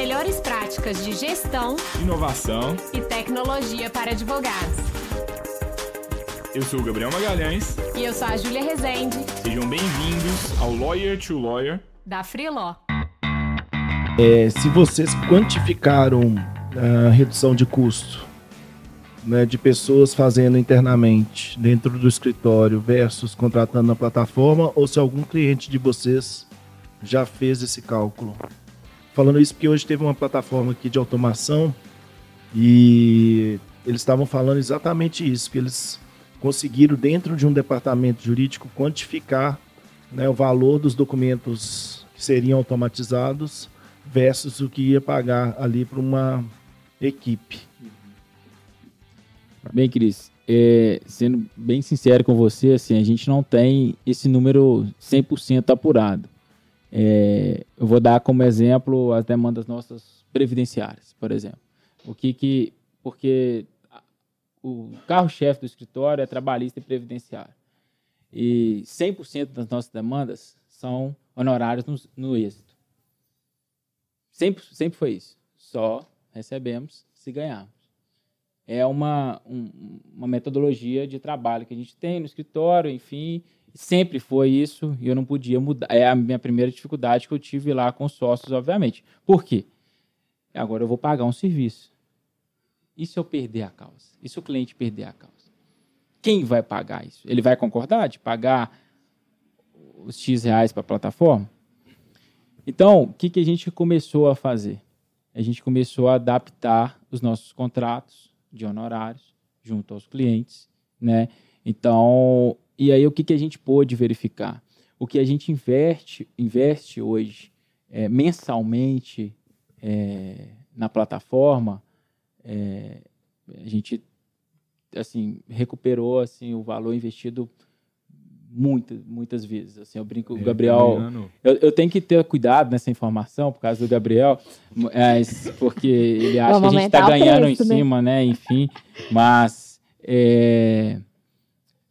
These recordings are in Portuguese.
melhores práticas de gestão, inovação e tecnologia para advogados. Eu sou o Gabriel Magalhães. E eu sou a Júlia Rezende. Sejam bem-vindos ao Lawyer to Lawyer da Freeló. É, se vocês quantificaram a redução de custo né, de pessoas fazendo internamente dentro do escritório versus contratando na plataforma, ou se algum cliente de vocês já fez esse cálculo. Falando isso porque hoje teve uma plataforma aqui de automação e eles estavam falando exatamente isso, que eles conseguiram dentro de um departamento jurídico quantificar né, o valor dos documentos que seriam automatizados versus o que ia pagar ali para uma equipe. Bem, Cris, é, sendo bem sincero com você, assim, a gente não tem esse número 100% apurado. É, eu vou dar como exemplo as demandas nossas previdenciárias, por exemplo. O que que porque o carro-chefe do escritório é trabalhista e previdenciário. E 100% das nossas demandas são honorários no, no êxito. Sempre, sempre foi isso. Só recebemos se ganharmos. É uma, um, uma metodologia de trabalho que a gente tem no escritório, enfim, Sempre foi isso e eu não podia mudar. É a minha primeira dificuldade que eu tive lá com os sócios, obviamente. Por quê? Agora eu vou pagar um serviço. E se eu perder a causa? E se o cliente perder a causa? Quem vai pagar isso? Ele vai concordar de pagar os X reais para a plataforma? Então, o que, que a gente começou a fazer? A gente começou a adaptar os nossos contratos de honorários junto aos clientes, né? Então, e aí o que, que a gente pôde verificar? O que a gente investe, investe hoje é, mensalmente é, na plataforma, é, a gente assim recuperou assim o valor investido muitas muitas vezes assim eu brinco o é, Gabriel eu, eu, tenho que ter cuidado nessa informação por causa do Gabriel mas porque ele acha Vamos que a gente está ganhando preço, em né? cima né enfim mas é,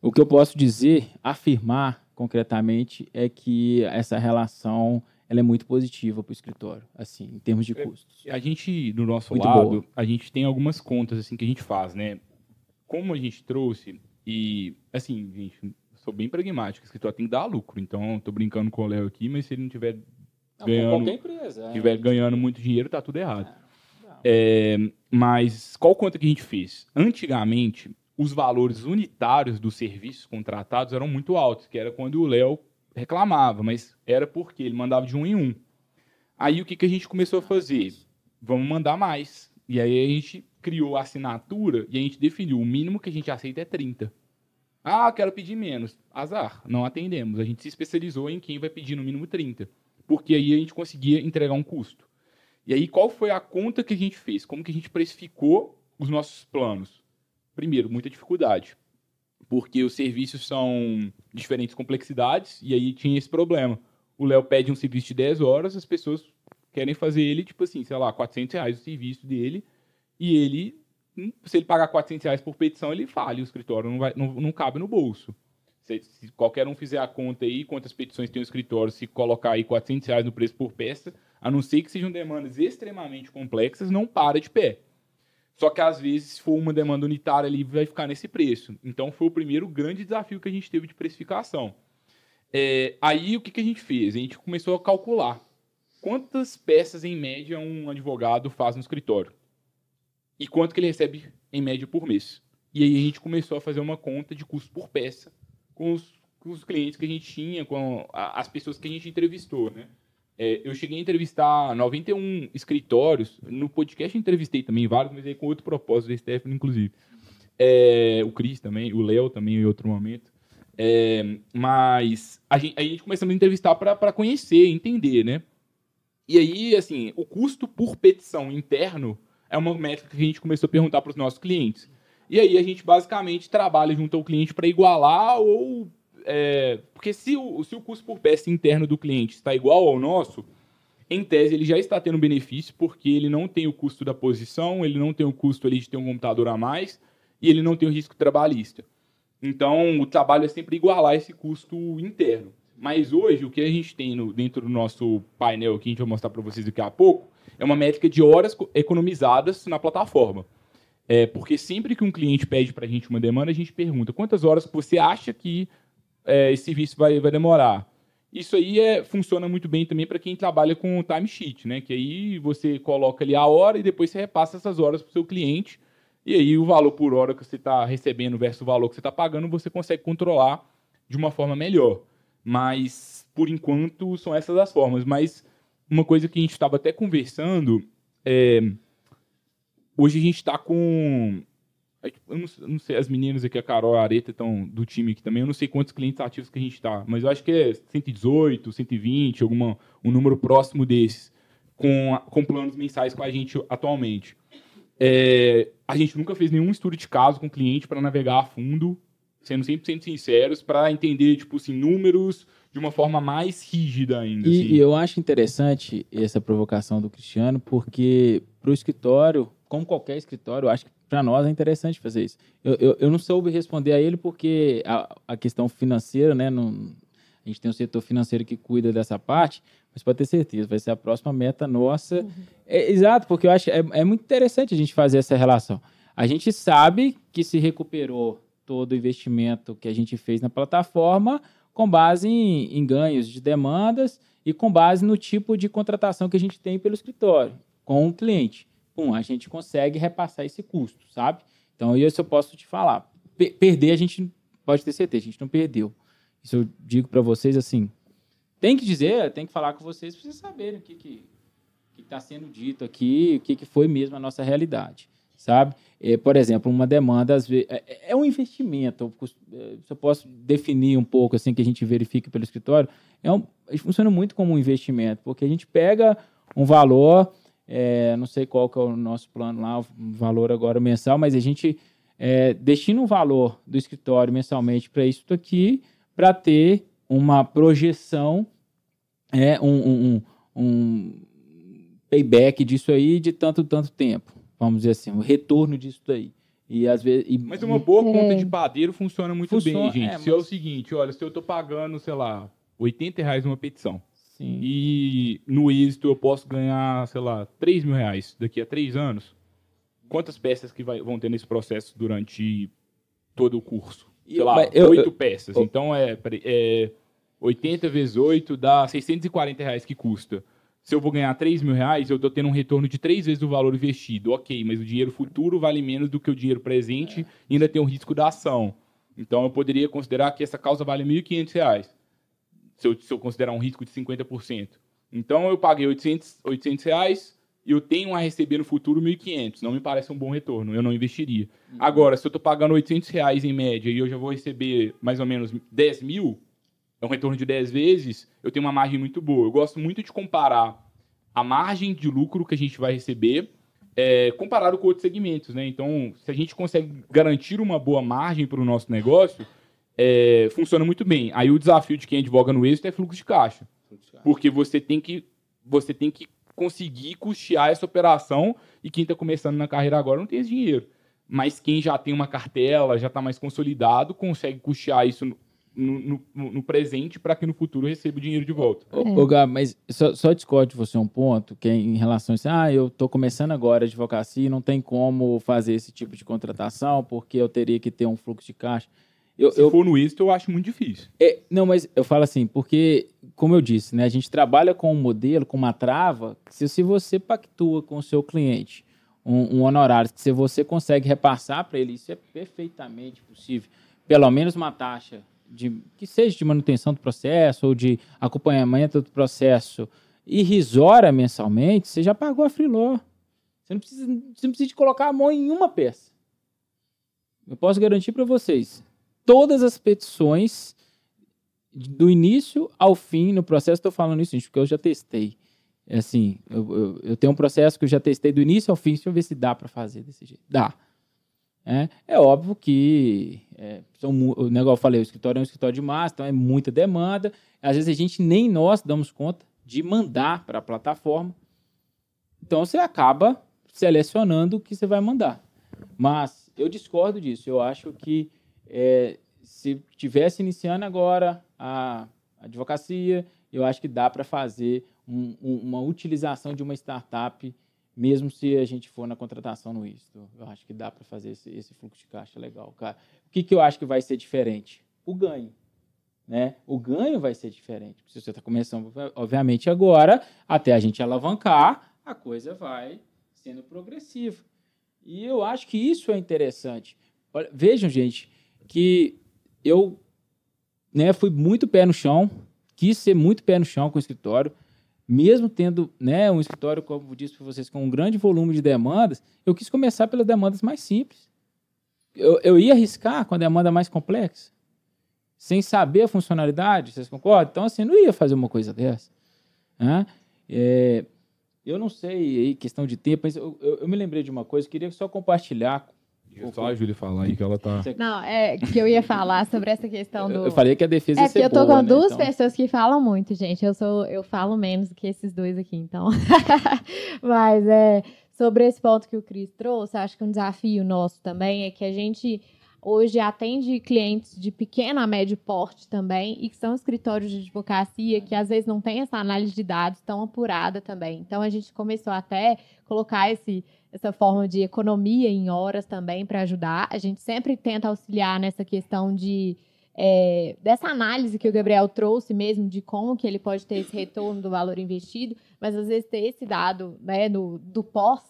o que eu posso dizer, afirmar concretamente, é que essa relação ela é muito positiva para o escritório, assim, em termos de é, custos. A gente, do nosso muito lado, boa. a gente tem algumas contas assim que a gente faz, né? Como a gente trouxe, e assim, gente, sou bem pragmático, o escritório tem que dar lucro, então estou brincando com o Léo aqui, mas se ele não tiver não, ganhando, empresa, tiver é, ganhando muito dinheiro, tá tudo errado. É, é, mas qual conta que a gente fez? Antigamente, os valores unitários dos serviços contratados eram muito altos, que era quando o Léo reclamava, mas era porque ele mandava de um em um. Aí o que, que a gente começou a fazer? Vamos mandar mais. E aí a gente criou a assinatura e a gente definiu o mínimo que a gente aceita é 30. Ah, quero pedir menos. Azar, não atendemos. A gente se especializou em quem vai pedir no mínimo 30. Porque aí a gente conseguia entregar um custo. E aí qual foi a conta que a gente fez? Como que a gente precificou os nossos planos? Primeiro, muita dificuldade, porque os serviços são diferentes complexidades e aí tinha esse problema. O Léo pede um serviço de 10 horas, as pessoas querem fazer ele, tipo assim, sei lá, 400 reais o serviço dele e ele, se ele pagar 400 reais por petição, ele fale, o escritório não, vai, não, não cabe no bolso. Se, se, qualquer um fizer a conta aí, quantas petições tem o escritório, se colocar aí 400 reais no preço por peça, a não ser que sejam demandas extremamente complexas, não para de pé. Só que às vezes, se for uma demanda unitária ali, vai ficar nesse preço. Então foi o primeiro grande desafio que a gente teve de precificação. É, aí o que, que a gente fez? A gente começou a calcular quantas peças em média um advogado faz no escritório e quanto que ele recebe em média por mês. E aí a gente começou a fazer uma conta de custo por peça com os, com os clientes que a gente tinha, com as pessoas que a gente entrevistou, né? É, eu cheguei a entrevistar 91 escritórios. No podcast entrevistei também vários, mas aí com outro propósito, o Stefano, inclusive. É, o Cris também, o Léo também em outro momento. É, mas a gente, a gente a entrevistar para conhecer, entender, né? E aí, assim, o custo por petição interno é uma métrica que a gente começou a perguntar para os nossos clientes. E aí a gente basicamente trabalha junto ao cliente para igualar ou é, porque se o, se o custo por peça interno do cliente está igual ao nosso, em tese ele já está tendo benefício, porque ele não tem o custo da posição, ele não tem o custo ali de ter um computador a mais, e ele não tem o risco trabalhista. Então, o trabalho é sempre igualar esse custo interno. Mas hoje, o que a gente tem no, dentro do nosso painel, que a gente vai mostrar para vocês daqui a pouco, é uma métrica de horas economizadas na plataforma. É, porque sempre que um cliente pede para a gente uma demanda, a gente pergunta quantas horas você acha que é, esse serviço vai, vai demorar. Isso aí é, funciona muito bem também para quem trabalha com timesheet, né? Que aí você coloca ali a hora e depois você repassa essas horas para o seu cliente. E aí o valor por hora que você está recebendo versus o valor que você está pagando, você consegue controlar de uma forma melhor. Mas, por enquanto, são essas as formas. Mas uma coisa que a gente estava até conversando é Hoje a gente está com. Eu não, não, sei, as meninas aqui, a Carol e a Areta estão do time aqui também. Eu não sei quantos clientes ativos que a gente está, mas eu acho que é 118, 120, alguma, um número próximo desses, com, com planos mensais com a gente atualmente. É, a gente nunca fez nenhum estudo de caso com cliente para navegar a fundo, sendo 100% sinceros, para entender, tipo assim, números de uma forma mais rígida ainda. E, assim. e eu acho interessante essa provocação do Cristiano, porque para o escritório como qualquer escritório, eu acho que para nós é interessante fazer isso. Eu, eu, eu, não soube responder a ele porque a, a questão financeira, né? Não, a gente tem um setor financeiro que cuida dessa parte, mas pode ter certeza, vai ser a próxima meta nossa. Uhum. É, exato, porque eu acho é, é muito interessante a gente fazer essa relação. A gente sabe que se recuperou todo o investimento que a gente fez na plataforma com base em, em ganhos de demandas e com base no tipo de contratação que a gente tem pelo escritório com o cliente pum, a gente consegue repassar esse custo, sabe? Então, isso eu posso te falar. P perder, a gente pode ter certeza, a gente não perdeu. Isso eu digo para vocês assim. Tem que dizer, tem que falar com vocês para vocês saberem o que que está sendo dito aqui, o que, que foi mesmo a nossa realidade, sabe? É, por exemplo, uma demanda, às vezes, é, é um investimento, é, se eu posso definir um pouco, assim, que a gente verifica pelo escritório, é um, funciona muito como um investimento, porque a gente pega um valor é, não sei qual que é o nosso plano lá, o valor agora mensal, mas a gente é, destina um valor do escritório mensalmente para isso aqui, para ter uma projeção, é, um, um, um, payback disso aí de tanto, tanto tempo. Vamos dizer assim, o retorno disso daí. E às vezes. E, mas uma boa é. conta de padeiro funciona muito funciona, bem, gente. É, se mas... é o seguinte, olha, se eu estou pagando, sei lá, 80 reais uma petição. Sim. E no êxito eu posso ganhar, sei lá, 3 mil reais daqui a três anos. Quantas peças que vai, vão ter nesse processo durante todo o curso? Sei lá, oito peças. Eu, então é, é 80 vezes 8 dá 640 reais que custa. Se eu vou ganhar 3 mil reais, eu estou tendo um retorno de três vezes o valor investido. Ok, mas o dinheiro futuro vale menos do que o dinheiro presente é. e ainda tem o risco da ação. Então eu poderia considerar que essa causa vale R$ 1.500 se eu, se eu considerar um risco de 50%. Então eu paguei 800, 800 reais e eu tenho a receber no futuro 1.500. Não me parece um bom retorno, eu não investiria. Uhum. Agora, se eu estou pagando 800 reais em média e eu já vou receber mais ou menos 10 mil, é um retorno de 10 vezes, eu tenho uma margem muito boa. Eu gosto muito de comparar a margem de lucro que a gente vai receber é, comparado com outros segmentos. Né? Então, se a gente consegue garantir uma boa margem para o nosso negócio, é, funciona muito bem. Aí o desafio de quem advoga no êxito é fluxo de caixa. Porque você tem que, você tem que conseguir custear essa operação e quem está começando na carreira agora não tem esse dinheiro. Mas quem já tem uma cartela, já está mais consolidado, consegue custear isso no, no, no, no presente para que no futuro receba o dinheiro de volta. Ô, Gab, mas só, só discordo de você um ponto, que é em relação a isso, ah, eu estou começando agora a advocacia e não tem como fazer esse tipo de contratação porque eu teria que ter um fluxo de caixa. Eu, Se eu, for no êxito, eu acho muito difícil. É, não, mas eu falo assim, porque, como eu disse, né, a gente trabalha com um modelo, com uma trava, se, se você pactua com o seu cliente um, um honorário, se você consegue repassar para ele, isso é perfeitamente possível. Pelo menos uma taxa de que seja de manutenção do processo ou de acompanhamento do processo irrisória mensalmente, você já pagou a freeló. Você não precisa, você não precisa de colocar a mão em uma peça. Eu posso garantir para vocês, todas as petições do início ao fim no processo. Estou falando isso, gente, porque eu já testei. É assim, eu, eu, eu, tenho um processo que eu já testei do início ao fim. Deixa eu ver se dá para fazer desse jeito. Dá. É, é óbvio que, é, são, o negócio eu falei, o escritório é um escritório de massa, então é muita demanda. Às vezes a gente nem nós damos conta de mandar para a plataforma. Então você acaba selecionando o que você vai mandar. Mas eu discordo disso. Eu acho que é, se tivesse iniciando agora a advocacia, eu acho que dá para fazer um, uma utilização de uma startup, mesmo se a gente for na contratação no ISTO. Eu acho que dá para fazer esse, esse, fluxo de caixa legal. Cara. O que, que eu acho que vai ser diferente? O ganho. Né? O ganho vai ser diferente. Se você está começando, obviamente, agora, até a gente alavancar, a coisa vai sendo progressiva. E eu acho que isso é interessante. Olha, vejam, gente, que eu né, fui muito pé no chão, quis ser muito pé no chão com o escritório, mesmo tendo né, um escritório, como eu disse para vocês, com um grande volume de demandas, eu quis começar pelas demandas mais simples. Eu, eu ia arriscar com a demanda mais complexa, sem saber a funcionalidade, vocês concordam? Então, assim, não ia fazer uma coisa dessa. Né? É, eu não sei, questão de tempo, mas eu, eu, eu me lembrei de uma coisa, queria só compartilhar só a Júlia falar aí que ela tá. Não, é que eu ia falar sobre essa questão do. Eu falei que a defesa é ia ser eu tô boa, com né? duas então... pessoas que falam muito, gente. Eu sou, eu falo menos do que esses dois aqui, então. Mas é sobre esse ponto que o Cris trouxe, acho que um desafio nosso também é que a gente hoje atende clientes de pequeno a médio porte também e que são escritórios de advocacia que às vezes não tem essa análise de dados tão apurada também. Então a gente começou até colocar esse essa forma de economia em horas também para ajudar. A gente sempre tenta auxiliar nessa questão de é, dessa análise que o Gabriel trouxe mesmo de como que ele pode ter esse retorno do valor investido, mas às vezes ter esse dado né, do pós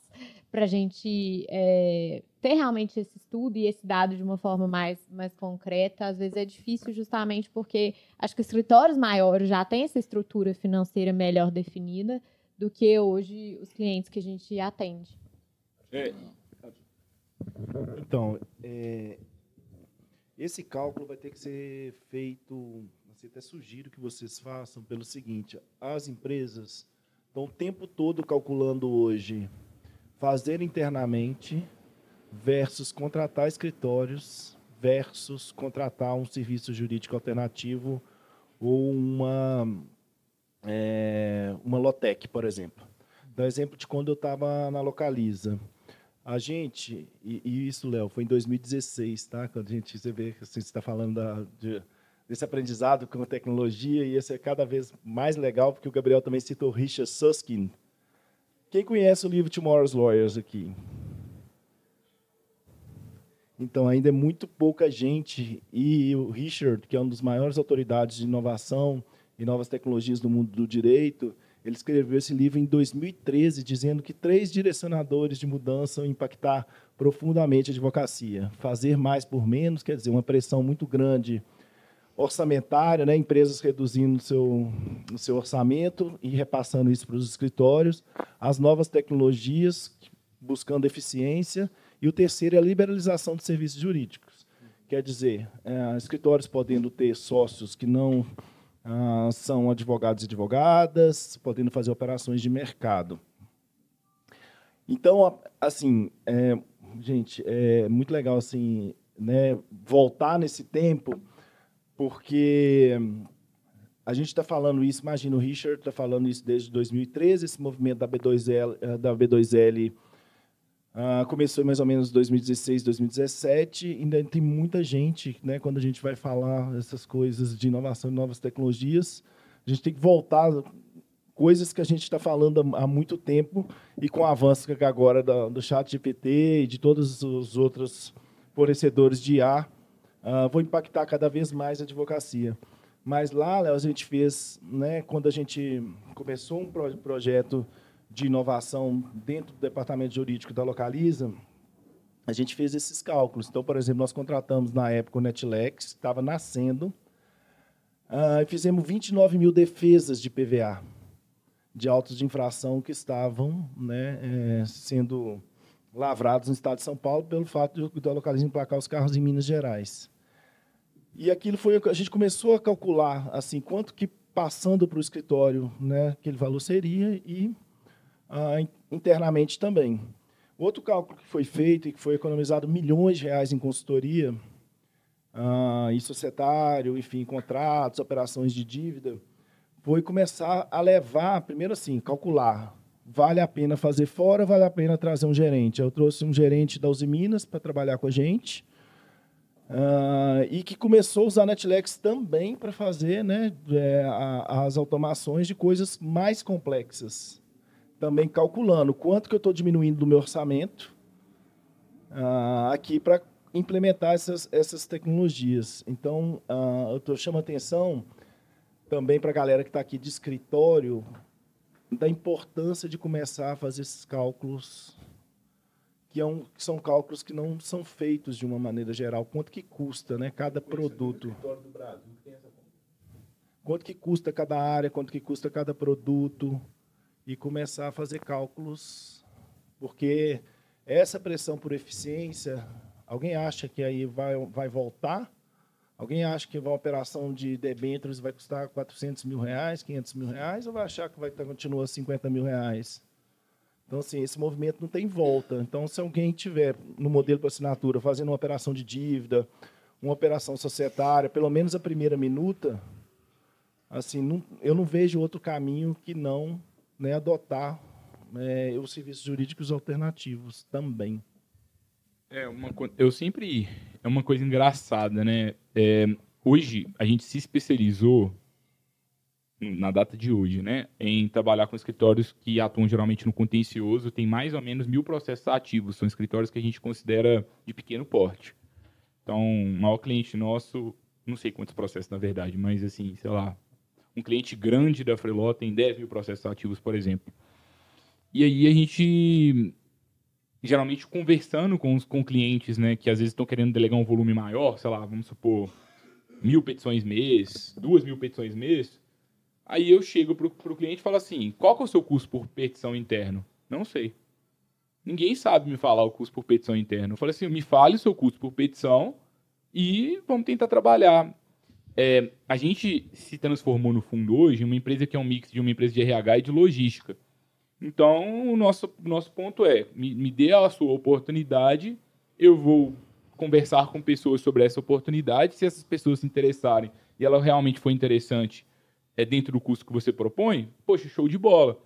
para a gente é, ter realmente esse estudo e esse dado de uma forma mais, mais concreta, às vezes é difícil justamente porque acho que escritórios maiores já têm essa estrutura financeira melhor definida do que hoje os clientes que a gente atende. É. Então, é, esse cálculo vai ter que ser feito, assim, até sugiro que vocês façam pelo seguinte, as empresas estão o tempo todo calculando hoje fazer internamente versus contratar escritórios versus contratar um serviço jurídico alternativo ou uma, é, uma Lotec, por exemplo. Dá exemplo de quando eu estava na Localiza. A gente, e, e isso, Léo, foi em 2016, tá? Quando a gente, você vê, assim, você está falando da, de, desse aprendizado com a tecnologia, e esse é cada vez mais legal, porque o Gabriel também citou Richard Susskind. Quem conhece o livro Tomorrow's Lawyers aqui? Então, ainda é muito pouca gente, e o Richard, que é uma das maiores autoridades de inovação e novas tecnologias do mundo do direito, ele escreveu esse livro em 2013, dizendo que três direcionadores de mudança vão impactar profundamente a advocacia. Fazer mais por menos, quer dizer, uma pressão muito grande orçamentária, né? empresas reduzindo o seu, o seu orçamento e repassando isso para os escritórios. As novas tecnologias, buscando eficiência. E o terceiro é a liberalização de serviços jurídicos. Quer dizer, é, escritórios podendo ter sócios que não ah, são advogados e advogadas, podendo fazer operações de mercado. Então, assim, é, gente, é muito legal assim, né, voltar nesse tempo, porque a gente está falando isso, imagina o Richard está falando isso desde 2013, esse movimento da B2L, eh, da B2L Uh, começou mais ou menos 2016, 2017. Ainda tem muita gente, né, quando a gente vai falar essas coisas de inovação e novas tecnologias, a gente tem que voltar coisas que a gente está falando há, muito tempo e com o avanço agora do, do chat GPT e de todos os outros fornecedores de IA, uh, impactar cada vez mais a advocacia. Mas lá, Léo, a gente fez, né, quando a gente começou um pro projeto de inovação dentro do departamento jurídico da Localiza, a gente fez esses cálculos. Então, por exemplo, nós contratamos na época o Netlex, estava nascendo, uh, e fizemos 29 mil defesas de PVA, de autos de infração que estavam né, é, sendo lavrados no estado de São Paulo pelo fato de da Localiza emplacar os carros em Minas Gerais. E aquilo foi a gente começou a calcular assim quanto que passando para o escritório, né, aquele valor seria e ah, internamente também. Outro cálculo que foi feito e que foi economizado milhões de reais em consultoria, ah, em societário, enfim, contratos, operações de dívida, foi começar a levar, primeiro assim, calcular, vale a pena fazer fora, vale a pena trazer um gerente. Eu trouxe um gerente da Uzi Minas para trabalhar com a gente, Uh, e que começou a usar Netlex também para fazer né, é, a, as automações de coisas mais complexas. Também calculando quanto que eu estou diminuindo do meu orçamento uh, aqui para implementar essas, essas tecnologias. Então, uh, eu tô chamando atenção também para a galera que está aqui de escritório da importância de começar a fazer esses cálculos que, é um, que, são cálculos que não são feitos de uma maneira geral. Quanto que custa né, cada produto? Quanto que custa cada área, quanto que custa cada produto. E começar a fazer cálculos, porque essa pressão por eficiência, alguém acha que aí vai, vai voltar? Alguém acha que uma operação de debêntures vai custar 400 mil reais, 500 mil reais, ou vai achar que vai continuar 50 mil reais? Então, assim, esse movimento não tem volta. Então, se alguém tiver no modelo para assinatura fazendo uma operação de dívida, uma operação societária, pelo menos a primeira minuta, assim, não, eu não vejo outro caminho que não né, adotar é, os serviços jurídicos alternativos também. É uma eu sempre é uma coisa engraçada, né? É, hoje a gente se especializou na data de hoje, né, em trabalhar com escritórios que atuam geralmente no contencioso, tem mais ou menos mil processos ativos, são escritórios que a gente considera de pequeno porte. Então, o maior cliente nosso, não sei quantos processos na verdade, mas assim, sei lá, um cliente grande da Freeló tem 10 mil processos ativos, por exemplo. E aí a gente, geralmente conversando com os com clientes, né, que às vezes estão querendo delegar um volume maior, sei lá, vamos supor, mil petições mês, duas mil petições mês, Aí eu chego pro, pro cliente e falo assim: qual que é o seu custo por petição interno? Não sei. Ninguém sabe me falar o custo por petição interno. Eu falei assim: me fale o seu custo por petição e vamos tentar trabalhar. É, a gente se transformou no fundo hoje em uma empresa que é um mix de uma empresa de RH e de logística. Então, o nosso, nosso ponto é: me, me dê a sua oportunidade, eu vou conversar com pessoas sobre essa oportunidade. Se essas pessoas se interessarem e ela realmente for interessante, é dentro do custo que você propõe, poxa, show de bola.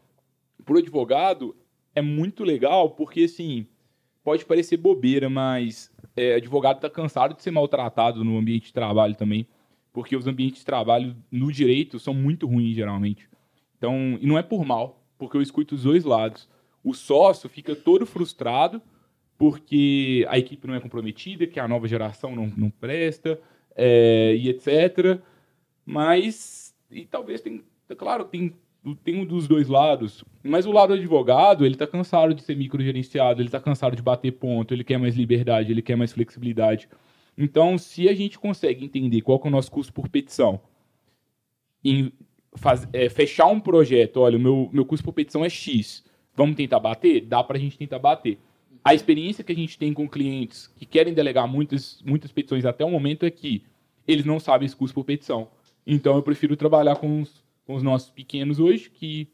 Para o advogado, é muito legal, porque assim, pode parecer bobeira, mas é, advogado está cansado de ser maltratado no ambiente de trabalho também, porque os ambientes de trabalho no direito são muito ruins, geralmente. Então, e não é por mal, porque eu escuto os dois lados. O sócio fica todo frustrado porque a equipe não é comprometida, que a nova geração não, não presta, é, e etc. Mas e talvez tem, claro, tem, tem um dos dois lados, mas o lado advogado, ele está cansado de ser microgerenciado, ele está cansado de bater ponto, ele quer mais liberdade, ele quer mais flexibilidade. Então, se a gente consegue entender qual é o nosso custo por petição, faz, é, fechar um projeto, olha, o meu, meu custo por petição é X, vamos tentar bater? Dá para a gente tentar bater. A experiência que a gente tem com clientes que querem delegar muitas, muitas petições até o momento é que eles não sabem esse custo por petição. Então eu prefiro trabalhar com os, com os nossos pequenos hoje, que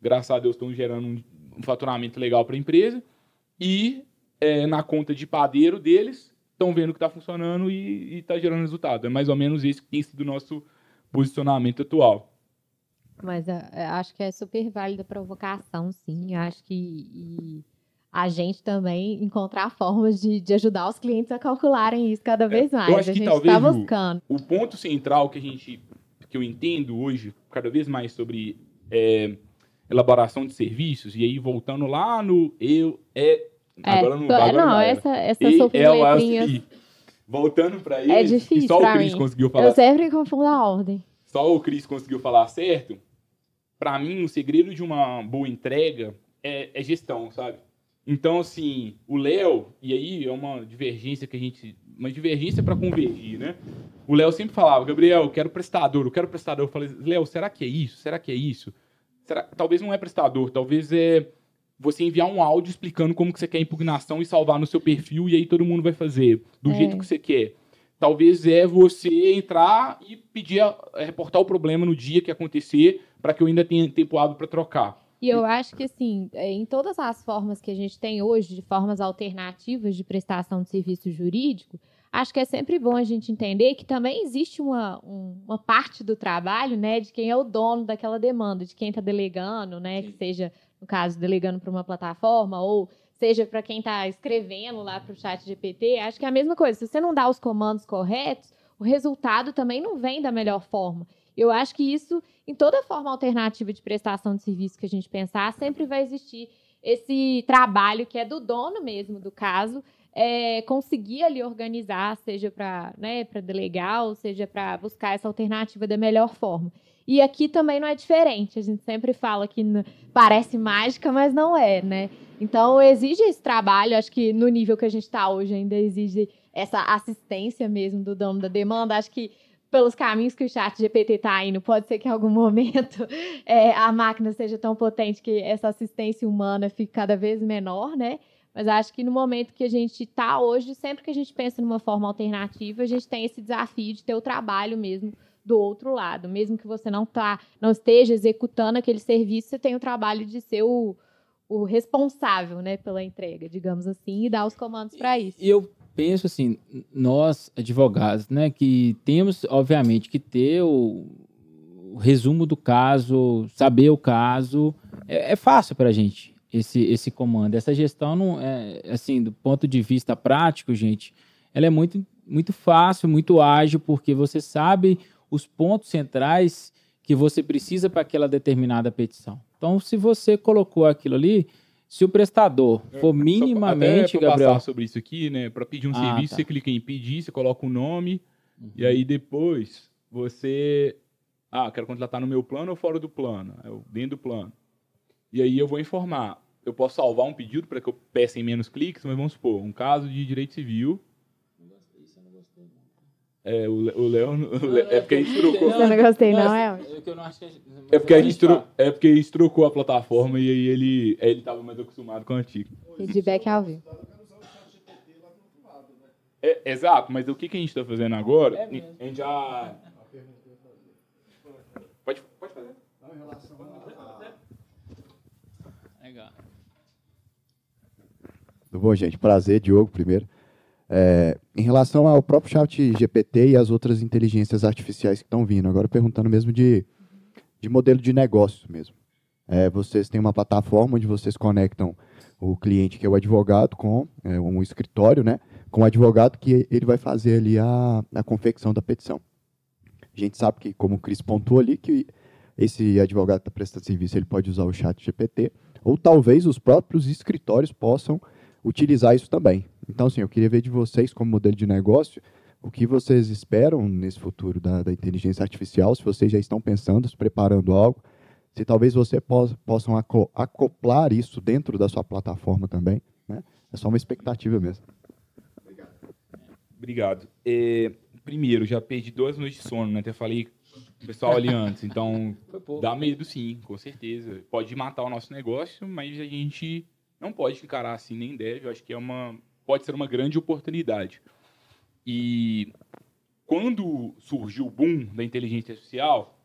graças a Deus estão gerando um, um faturamento legal para a empresa, e é, na conta de padeiro deles, estão vendo que está funcionando e está gerando resultado. É mais ou menos esse que tem sido o nosso posicionamento atual. Mas uh, acho que é super válida a provocação, sim. Acho que e a gente também encontrar formas de, de ajudar os clientes a calcularem isso cada é, vez mais. Eu acho a gente está buscando. O, o, ponto central que a gente que eu entendo hoje, cada vez mais sobre é, elaboração de serviços, e aí voltando lá no eu, é. é agora não, agora não, não essa, essa e, letrinhas. Voltando para ele, é difícil só o Cris conseguiu falar. Eu sempre confundo a ordem. Só o Cris conseguiu falar certo. Para mim, o segredo de uma boa entrega é, é gestão, sabe? Então, assim, o Léo, e aí é uma divergência que a gente. Uma divergência para convergir, né? O Léo sempre falava, Gabriel, eu quero prestador, eu quero prestador. Eu falei, Léo, será que é isso? Será que é isso? Será... Talvez não é prestador, talvez é você enviar um áudio explicando como que você quer impugnação e salvar no seu perfil, e aí todo mundo vai fazer do é. jeito que você quer. Talvez é você entrar e pedir a, a reportar o problema no dia que acontecer, para que eu ainda tenha tempo hábil para trocar. E eu acho que, assim, é, em todas as formas que a gente tem hoje, de formas alternativas de prestação de serviço jurídico, acho que é sempre bom a gente entender que também existe uma, um, uma parte do trabalho, né, de quem é o dono daquela demanda, de quem está delegando, né, que seja, no caso, delegando para uma plataforma ou seja para quem está escrevendo lá para o chat GPT, acho que é a mesma coisa. Se você não dá os comandos corretos, o resultado também não vem da melhor forma. Eu acho que isso, em toda forma alternativa de prestação de serviço que a gente pensar, sempre vai existir esse trabalho que é do dono mesmo do caso, é, conseguir ali organizar, seja para né, delegar, ou seja para buscar essa alternativa da melhor forma. E aqui também não é diferente. A gente sempre fala que parece mágica, mas não é, né? Então exige esse trabalho. Acho que no nível que a gente está hoje ainda exige essa assistência mesmo do dono da demanda. Acho que pelos caminhos que o chat GPT está indo, pode ser que em algum momento é, a máquina seja tão potente que essa assistência humana fique cada vez menor, né? Mas acho que no momento que a gente está hoje, sempre que a gente pensa numa forma alternativa, a gente tem esse desafio de ter o trabalho mesmo do outro lado. Mesmo que você não, tá, não esteja executando aquele serviço, você tem o trabalho de ser o, o responsável né, pela entrega, digamos assim, e dar os comandos para isso. E eu penso assim, nós, advogados, né, que temos, obviamente, que ter o, o resumo do caso, saber o caso, é, é fácil para a gente esse, esse comando. Essa gestão, não é, assim, do ponto de vista prático, gente, ela é muito, muito fácil, muito ágil, porque você sabe os pontos centrais que você precisa para aquela determinada petição. Então, se você colocou aquilo ali, se o prestador é, for minimamente, até Gabriel, sobre isso aqui, né? Para pedir um ah, serviço, tá. você clica em pedir, você coloca o nome uhum. e aí depois você, ah, quero contratar no meu plano ou fora do plano, eu dentro do plano. E aí eu vou informar. Eu posso salvar um pedido para que eu peça em menos cliques, mas vamos supor, um caso de direito civil é, o Léo. É porque a gente trocou. Eu não gostei, não, é? É porque a gente, tro... é porque a gente trocou a plataforma e aí ele, ele tava mais acostumado com a antiga. Feedback ao vivo. É, exato, mas o que, que a gente está fazendo agora? É a gente já. Pode, pode fazer. Não, em relação a. Legal. Bom, gente, prazer, Diogo, primeiro. É, em relação ao próprio chat GPT e as outras inteligências artificiais que estão vindo, agora perguntando mesmo de, de modelo de negócio mesmo. É, vocês têm uma plataforma onde vocês conectam o cliente, que é o advogado, com é, um escritório, né, com o advogado que ele vai fazer ali a, a confecção da petição. A gente sabe que, como o Cris pontuou ali, que esse advogado que está prestando serviço, ele pode usar o chat GPT, ou talvez os próprios escritórios possam utilizar isso também. Então, assim, eu queria ver de vocês, como modelo de negócio, o que vocês esperam nesse futuro da, da inteligência artificial, se vocês já estão pensando, se preparando algo, se talvez vocês possam acoplar isso dentro da sua plataforma também. Né? É só uma expectativa mesmo. Obrigado. Obrigado. É, primeiro, já perdi duas noites de sono, né? Até falei o pessoal ali antes. Então, dá medo sim, com certeza. Pode matar o nosso negócio, mas a gente não pode encarar assim, nem deve. Eu acho que é uma, pode ser uma grande oportunidade. E quando surgiu o boom da inteligência artificial,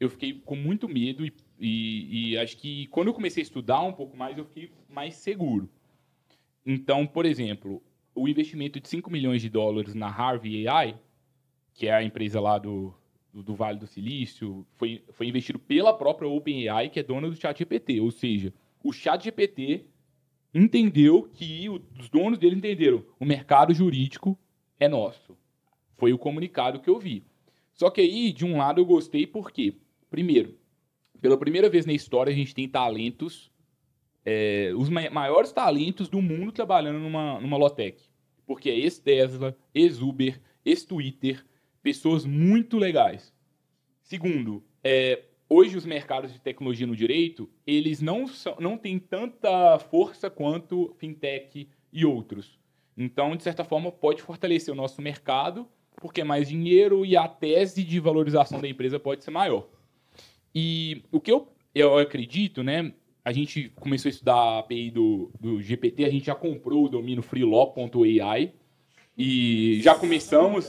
eu fiquei com muito medo e, e, e, acho que quando eu comecei a estudar um pouco mais, eu fiquei mais seguro. Então, por exemplo, o investimento de 5 milhões de dólares na Harvey AI, que é a empresa lá do, do, do Vale do Silício, foi, foi investido pela própria OpenAI, que é dona do ChatGPT. Ou seja, o ChatGPT entendeu que os donos dele entenderam, o mercado jurídico é nosso. Foi o comunicado que eu vi. Só que aí, de um lado, eu gostei porque, primeiro, pela primeira vez na história, a gente tem talentos, é, os maiores talentos do mundo trabalhando numa, numa Lotec. Porque é ex-Tesla, ex-Uber, ex-Twitter, pessoas muito legais. Segundo, é, hoje os mercados de tecnologia no direito, eles não, são, não têm tanta força quanto fintech e outros. Então, de certa forma, pode fortalecer o nosso mercado, porque é mais dinheiro e a tese de valorização da empresa pode ser maior. E o que eu, eu acredito, né? A gente começou a estudar a API do, do GPT, a gente já comprou o domínio freelaw.ai e já começamos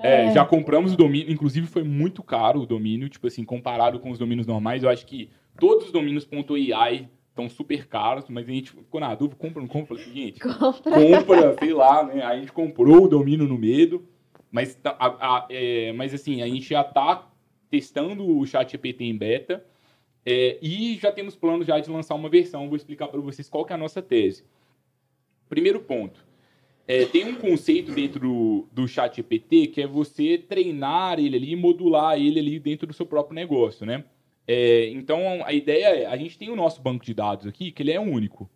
é, é, já compramos o domínio, inclusive foi muito caro o domínio, tipo assim, comparado com os domínios normais. Eu acho que todos os domínios .ai estão super caros, mas a gente ficou na dúvida, compra ou não compra? Seguinte, compra. compra, sei lá, né? A gente comprou o domínio no medo, mas, tá, a, a, é, mas assim, a gente já está testando o chat GPT em beta é, e já temos planos já de lançar uma versão. Vou explicar para vocês qual que é a nossa tese. Primeiro ponto. É, tem um conceito dentro do, do chat GPT que é você treinar ele ali, modular ele ali dentro do seu próprio negócio, né? É, então, a ideia é, a gente tem o nosso banco de dados aqui, que ele é único.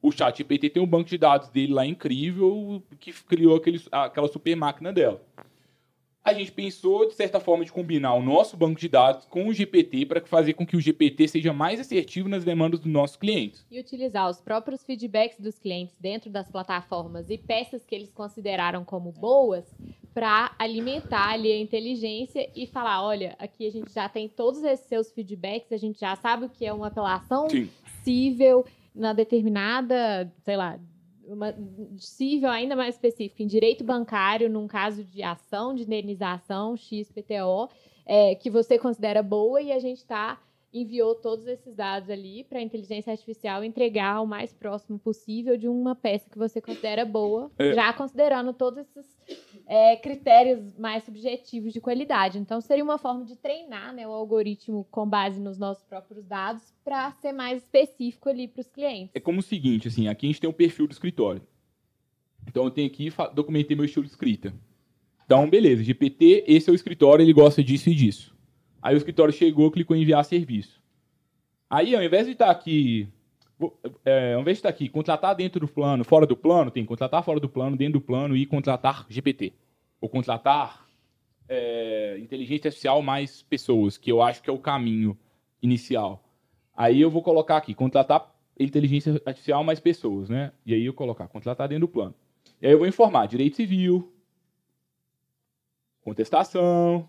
O chat GPT tem um banco de dados dele lá incrível, que criou aquele, aquela super máquina dela a gente pensou, de certa forma, de combinar o nosso banco de dados com o GPT para fazer com que o GPT seja mais assertivo nas demandas dos nossos clientes. E utilizar os próprios feedbacks dos clientes dentro das plataformas e peças que eles consideraram como boas para alimentar ali a inteligência e falar, olha, aqui a gente já tem todos esses seus feedbacks, a gente já sabe o que é uma apelação Sim. possível na determinada, sei lá, uma cível ainda mais específica em direito bancário, num caso de ação de indenização XPTO, é, que você considera boa e a gente está enviou todos esses dados ali para a inteligência artificial entregar o mais próximo possível de uma peça que você considera boa, É. já considerando todos esses é, critérios mais subjetivos de qualidade. Então, seria uma forma de treinar né, o algoritmo com base nos nossos próprios dados para ser mais específico ali para os clientes. É como o seguinte, assim, aqui a gente tem o perfil do escritório. Então eu tenho aqui, documentei meu estilo de escrita. Então, beleza, GPT, esse é o escritório, ele gosta disso e disso. Aí o escritório chegou, clicou em enviar serviço. Aí, ao invés de estar aqui, vou- é, ao invés de estar aqui, contratar dentro do plano, fora do plano, tem contratar fora do plano, dentro do plano e contratar GPT. Ou contratar é, inteligência artificial mais pessoas, que eu acho que é o caminho inicial. Aí eu vou colocar aqui, contratar inteligência artificial mais pessoas, né? E aí eu colocar, contratar dentro do plano. E aí eu vou informar direito civil, contestação.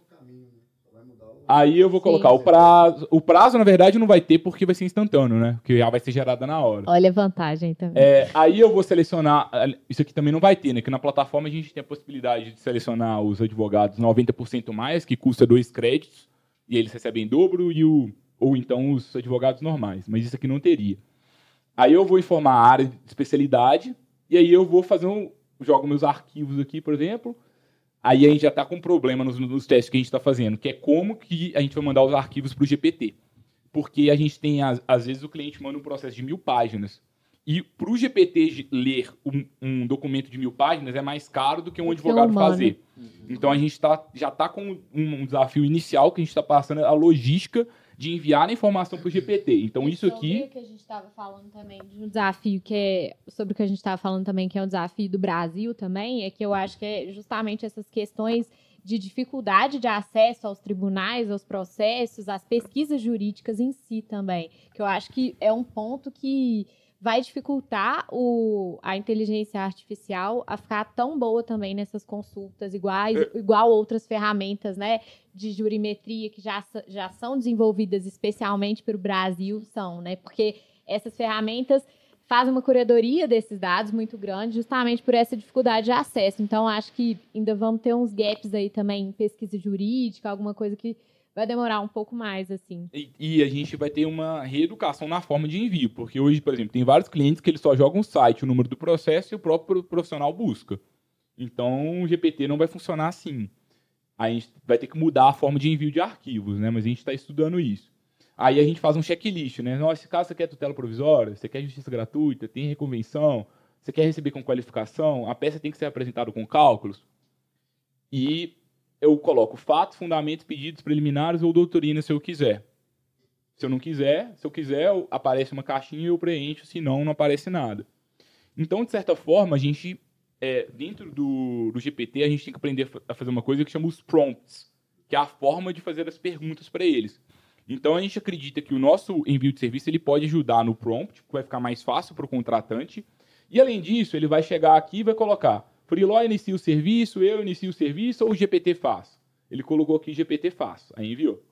Aí eu vou Sim. colocar o prazo. O prazo, na verdade, não vai ter porque vai ser instantâneo, né? Porque já vai ser gerada na hora. Olha a vantagem também. É, aí eu vou selecionar. Isso aqui também não vai ter, né? Que na plataforma a gente tem a possibilidade de selecionar os advogados 90% mais, que custa dois créditos, e eles recebem em dobro, e o, ou então os advogados normais. Mas isso aqui não teria. Aí eu vou informar a área de especialidade, e aí eu vou fazer um. Jogo meus arquivos aqui, por exemplo. Aí a gente já está com um problema nos, nos testes que a gente está fazendo, que é como que a gente vai mandar os arquivos para o GPT. Porque a gente tem, às, às vezes, o cliente manda um processo de mil páginas. E para o GPT ler um, um documento de mil páginas é mais caro do que um advogado humano. fazer. Então a gente tá, já está com um, um desafio inicial que a gente está passando a logística de enviar a informação para o GPT. Então isso Sobre aqui o que a gente estava falando também de um desafio que é sobre o que a gente estava falando também que é um desafio do Brasil também é que eu acho que é justamente essas questões de dificuldade de acesso aos tribunais, aos processos, às pesquisas jurídicas em si também, que eu acho que é um ponto que vai dificultar o, a inteligência artificial a ficar tão boa também nessas consultas iguais, igual outras ferramentas, né, de jurimetria que já, já são desenvolvidas especialmente para o Brasil, são, né? Porque essas ferramentas fazem uma curadoria desses dados muito grande, justamente por essa dificuldade de acesso. Então, acho que ainda vamos ter uns gaps aí também em pesquisa jurídica, alguma coisa que vai demorar um pouco mais, assim. E, e a gente vai ter uma reeducação na forma de envio, porque hoje, por exemplo, tem vários clientes que eles só jogam o site, o número do processo e o próprio profissional busca. Então, o GPT não vai funcionar assim. A gente vai ter que mudar a forma de envio de arquivos, né? Mas a gente está estudando isso. Aí a gente faz um checklist, né? Nossa, caso você quer tutela provisória, você quer justiça gratuita, tem reconvenção, você quer receber com qualificação, a peça tem que ser apresentada com cálculos. E eu coloco fatos, fundamentos, pedidos preliminares ou doutrina se eu quiser. Se eu não quiser, se eu quiser, aparece uma caixinha e eu preencho, senão não aparece nada. Então, de certa forma, a gente, é, dentro do, do GPT, a gente tem que aprender a fazer uma coisa que chama os prompts, que é a forma de fazer as perguntas para eles. Então, a gente acredita que o nosso envio de serviço ele pode ajudar no prompt, que vai ficar mais fácil para o contratante. E, além disso, ele vai chegar aqui e vai colocar Freeló inicia o serviço, eu inicio o serviço ou o GPT faz? Ele colocou aqui GPT faz, aí enviou.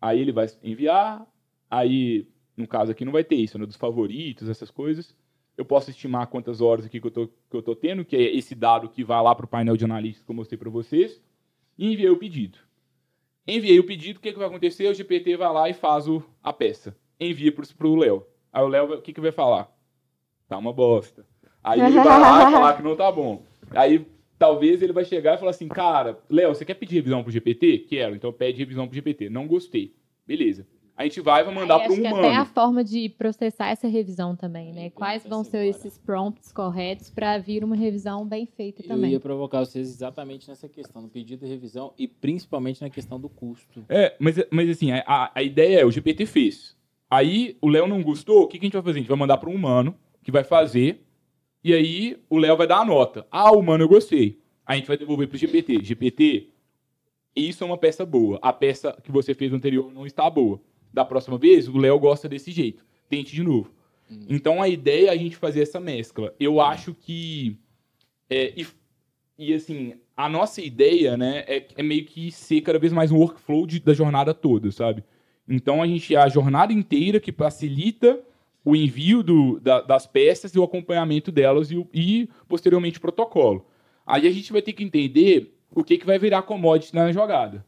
Aí ele vai enviar, aí, no caso aqui não vai ter isso, né, dos favoritos, essas coisas. Eu posso estimar quantas horas aqui que eu tô tendo, que é esse dado que vai lá para o painel de analistas que eu mostrei para vocês, e enviei o pedido. Enviei o pedido, o que, que vai acontecer? O GPT vai lá e faz o, a peça. Envia para o Léo. Aí o Léo, o que, que vai falar? Tá uma bosta. Aí ele vai lá falar que não tá bom. Aí talvez ele vai chegar e falar assim, cara, Léo, você quer pedir revisão pro GPT? Quero, então pede revisão pro GPT. Não gostei. Beleza. a gente vai vai mandar para um acho humano. que até a forma de processar essa revisão também, né? Quais vão ser esses prompts corretos para vir uma revisão bem feita Eu também. ia provocar vocês exatamente nessa questão, no pedido de revisão e principalmente na questão do custo. É, mas, mas assim, a, a ideia é, o GPT fez. Aí o Léo não gostou, o que, que a gente vai fazer? A gente vai mandar para um humano que vai fazer, e aí o Léo vai dar a nota. Ah, humano, eu gostei. A gente vai devolver pro GPT. GPT, isso é uma peça boa. A peça que você fez anterior não está boa. Da próxima vez, o Léo gosta desse jeito. Tente de novo. Então a ideia é a gente fazer essa mescla. Eu acho que. é, e, e, assim, a nossa ideia, né, é, é meio que ser cada vez mais um workflow de- da jornada toda, sabe? Então a gente a jornada inteira que facilita o envio do- da- das peças e o acompanhamento delas e, o- e, posteriormente o protocolo. Aí a gente vai ter que entender o que, que vai virar commodity na jogada.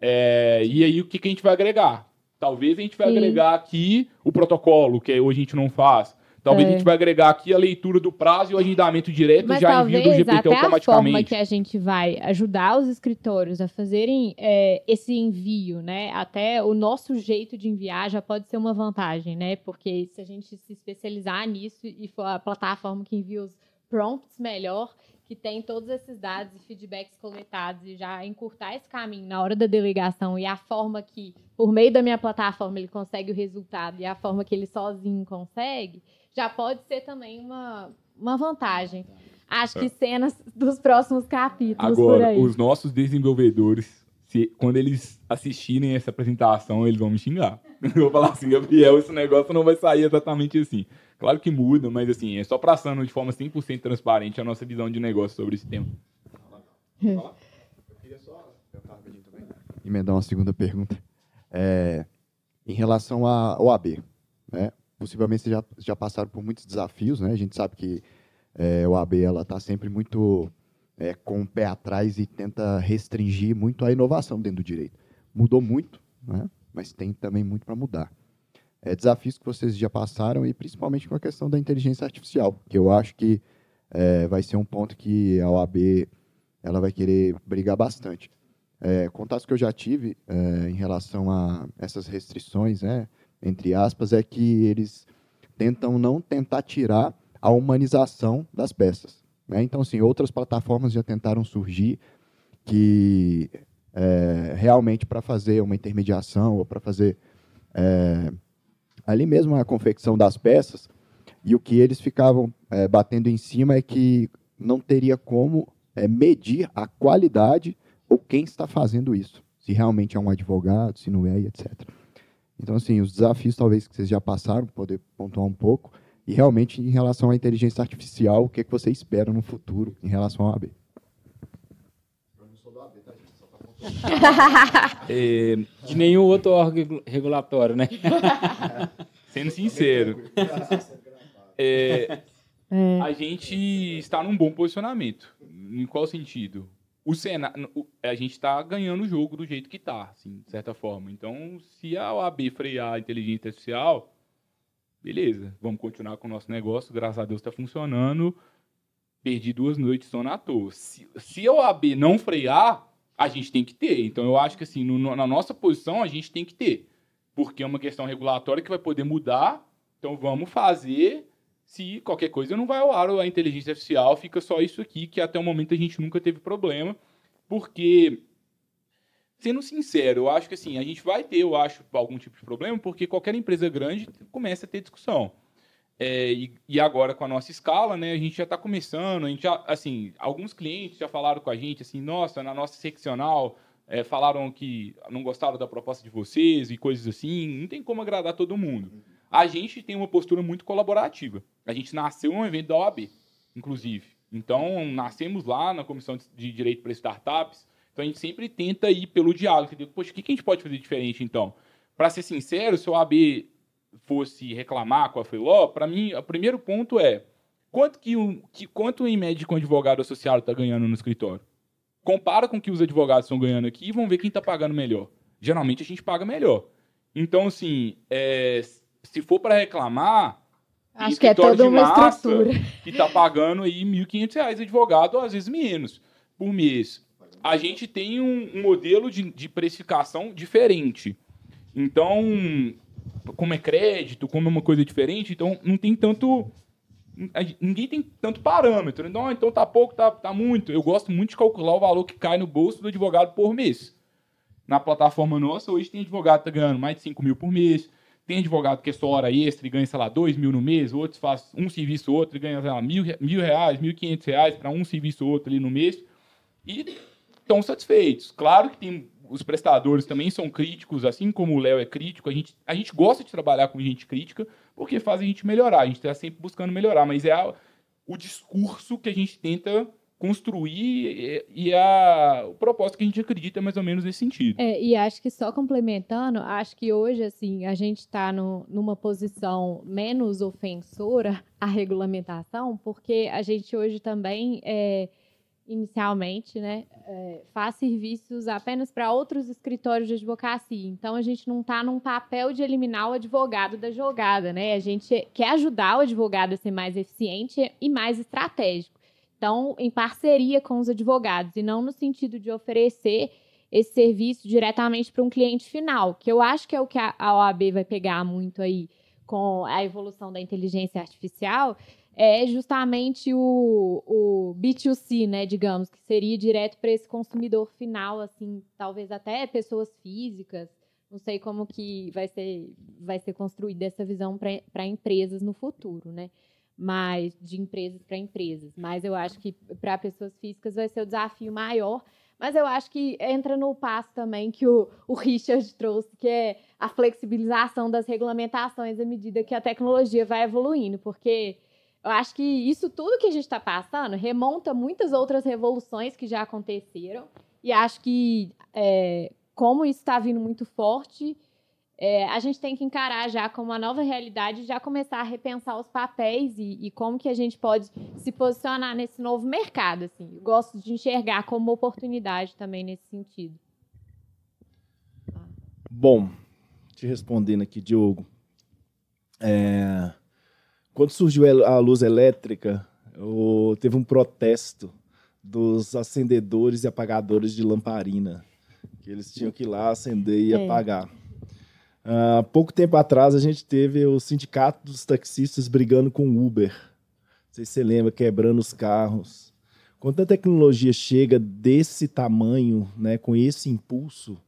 É, e aí o que, que a gente vai agregar? Talvez a gente vai Sim. agregar aqui o protocolo, que hoje a gente não faz. Talvez É. a gente vai agregar aqui a leitura do prazo e o agendamento direto Mas já envio do GPT até a forma automaticamente. que a gente vai ajudar os escritórios a fazerem é, esse envio, né? Até o nosso jeito de enviar já pode ser uma vantagem, né? Porque se a gente se especializar nisso e for a plataforma que envia os prompts melhor, que tem todos esses dados e feedbacks coletados e já encurtar esse caminho na hora da delegação e a forma que, por meio da minha plataforma, ele consegue o resultado e a forma que ele sozinho consegue, já pode ser também uma, uma vantagem. Acho que cenas dos próximos capítulos por Agora, aí. os nossos desenvolvedores, se- quando eles assistirem essa apresentação, eles vão me xingar. Eu vou falar assim, Gabriel, esse negócio não vai sair exatamente assim. Claro que muda, mas assim, é só traçando de forma 100% transparente a nossa visão de negócio sobre esse tema. emendar uma segunda pergunta. É, em relação à OAB, né? Possivelmente já, já passaram por muitos desafios, né? A gente sabe que é, a OAB ela está sempre muito é, com o pé atrás e tenta restringir muito a inovação dentro do direito. Mudou muito, né? Mas tem também muito para mudar. É, desafios que vocês já passaram e principalmente com a questão da inteligência artificial, que eu acho que é, vai ser um ponto que a OAB ela vai querer brigar bastante. É, contatos que eu já tive é, em relação a essas restrições, né, entre aspas, é que eles tentam não tentar tirar a humanização das peças. né? Então, assim, outras plataformas já tentaram surgir que é, realmente para fazer uma intermediação ou para fazer é, ali mesmo a confecção das peças, e o que eles ficavam é, batendo em cima é que não teria como é, medir a qualidade ou quem está fazendo isso. Se realmente é um advogado, se não é, etc. Então, assim, os desafios talvez que vocês já passaram, poder pontuar um pouco, e realmente em relação à inteligência artificial, o que, é que você espera no futuro em relação ao AB? É, De nenhum outro órgão regulatório, né? sendo sincero, é, É. a gente está num bom posicionamento. Em qual sentido? O a gente está ganhando o jogo do jeito que está, assim, de certa forma. Então, se a OAB frear a inteligência artificial, beleza, vamos continuar com o nosso negócio, graças a Deus está funcionando. Perdi duas noites só na toa. Se, se a OAB não frear, a gente tem que ter. Então, eu acho que, assim, no- na nossa posição, a gente tem que ter. Porque é uma questão regulatória que vai poder mudar. Então, vamos fazer se qualquer coisa não vai ao ar a inteligência artificial, fica só isso aqui, que até o momento a gente nunca teve problema, porque, sendo sincero, eu acho que assim, a gente vai ter, eu acho, algum tipo de problema, porque qualquer empresa grande começa a ter discussão. É, e, e agora com a nossa escala, né, a gente já está começando, a gente já, assim, alguns clientes já falaram com a gente, assim, nossa, na nossa seccional, é, falaram que não gostaram da proposta de vocês e coisas assim, não tem como agradar todo mundo. A gente tem uma postura muito colaborativa. A gente nasceu num evento da OAB, inclusive. Então, nascemos lá na Comissão de Direito para Startups. Então, a gente sempre tenta ir pelo diálogo. Entendeu? Poxa, o que a gente pode fazer diferente, então? Para ser sincero, se a OAB fosse reclamar com a Freeló, para mim, o primeiro ponto é quanto, que um, que, quanto em média que um advogado associado está ganhando no escritório? Compara com o que os advogados estão ganhando aqui e vamos ver quem está pagando melhor. Geralmente, a gente paga melhor. Então, assim, é, se for para reclamar, Acho que é toda uma massa estrutura. Que tá pagando aí R$ 1.500 advogado, às vezes menos, por mês. A gente tem um, um modelo de, de precificação diferente. Então, como é crédito, como é uma coisa diferente, então não tem tanto. Ninguém tem tanto parâmetro. Então, então tá pouco, tá, tá muito. Eu gosto muito de calcular o valor que cai no bolso do advogado por mês. Na plataforma nossa, hoje tem advogado que tá ganhando mais de 5 mil por mês. Tem advogado que é só hora extra e ganha, sei lá, 2 mil no mês. Outros faz um serviço outro e ganha, sei lá, mil, mil reais, mil quinhentos reais para um serviço outro ali no mês. E estão satisfeitos. Claro que tem os prestadores também são críticos, assim como o Léo é crítico. A gente, a gente gosta de trabalhar com gente crítica porque faz a gente melhorar. A gente está sempre buscando melhorar, mas é a, o discurso que a gente tenta construir e, a, o propósito que a gente acredita é mais ou menos nesse sentido. É, e acho que só complementando, acho que hoje assim a gente está numa posição menos ofensora à regulamentação, porque a gente hoje também é, inicialmente, né, é, faz serviços apenas para outros escritórios de advocacia. Então, a gente não está num papel de eliminar o advogado da jogada, né? A gente quer ajudar o advogado a ser mais eficiente e mais estratégico. Então, em parceria com os advogados, e não no sentido de oferecer esse serviço diretamente para um cliente final, que eu acho que é o que a OAB vai pegar muito aí com a evolução da inteligência artificial, é justamente o, o B2C, né, digamos, que seria direto para esse consumidor final, assim, talvez até pessoas físicas. Não sei como que vai ser, vai ser construída essa visão para empresas no futuro, né? Mas de empresas para empresas. Mas eu acho que para pessoas físicas vai ser o desafio maior. Mas eu acho que entra no passo também que o, o Richard trouxe, que é a flexibilização das regulamentações à medida que a tecnologia vai evoluindo, porque eu acho que isso tudo que a gente está passando remonta muitas outras revoluções que já aconteceram. E acho que, é, como isso está vindo muito forte, é, a gente tem que encarar já como uma nova realidade e já começar a repensar os papéis e, e, como que a gente pode se posicionar nesse novo mercado. Assim. Eu gosto de enxergar como oportunidade também nesse sentido. Bom, te respondendo aqui, Diogo. É, quando surgiu a luz elétrica, teve um protesto dos acendedores e apagadores de lamparina, que eles tinham que ir lá acender e é. apagar. Há uh, pouco tempo atrás, a gente teve o sindicato dos taxistas brigando com o Uber. Não sei se você lembra, quebrando os carros. Quando a tecnologia chega desse tamanho, né, com esse impulso,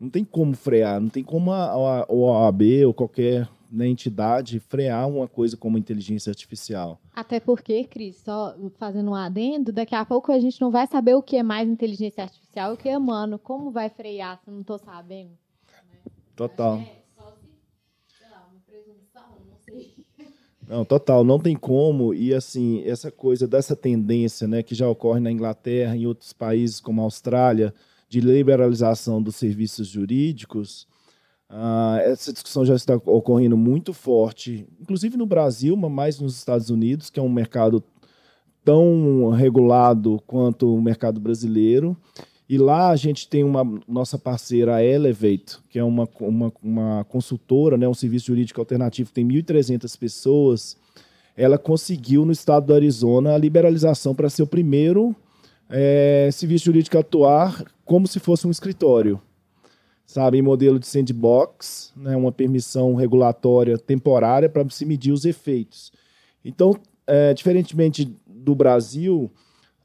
não tem como frear, não tem como a, OAB ou qualquer né, entidade frear uma coisa como inteligência artificial. Até porque, Cris, só fazendo um adendo, daqui a pouco a gente não vai saber o que é mais inteligência artificial e o que é humano. Como vai frear se não estou sabendo? Total. É não total, não tem como. E assim, essa coisa dessa tendência, né, que já ocorre na Inglaterra, em outros países como a Austrália, de liberalização dos serviços jurídicos, Uh, essa discussão já está ocorrendo muito forte, inclusive no Brasil, mas mais nos Estados Unidos, que é um mercado tão regulado quanto o mercado brasileiro. E lá a gente tem uma nossa parceira, Elevate, que é uma, uma, uma consultora, né, um serviço jurídico alternativo que tem 1.300 pessoas. Ela conseguiu no estado do Arizona a liberalização para ser o primeiro é, serviço jurídico a atuar como se fosse um escritório sabe, em modelo de sandbox, né, uma permissão regulatória temporária para se medir os efeitos. Então, é, diferentemente do Brasil,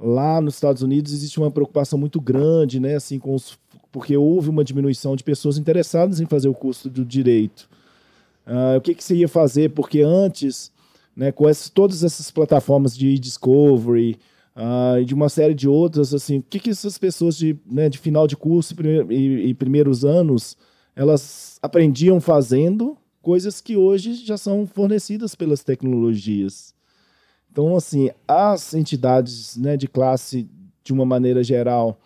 lá nos Estados Unidos existe uma preocupação muito grande, né, assim, com os, porque houve uma diminuição de pessoas interessadas em fazer o custo do direito. Uh, o que, que você ia fazer? Porque antes, né, com essas, todas essas plataformas de discovery, uh, e de uma série de outras, assim, o que, que essas pessoas de, né, de final de curso e, e, e primeiros anos, elas aprendiam fazendo coisas que hoje já são fornecidas pelas tecnologias. Então, assim, as entidades né, de classe, de uma maneira geral,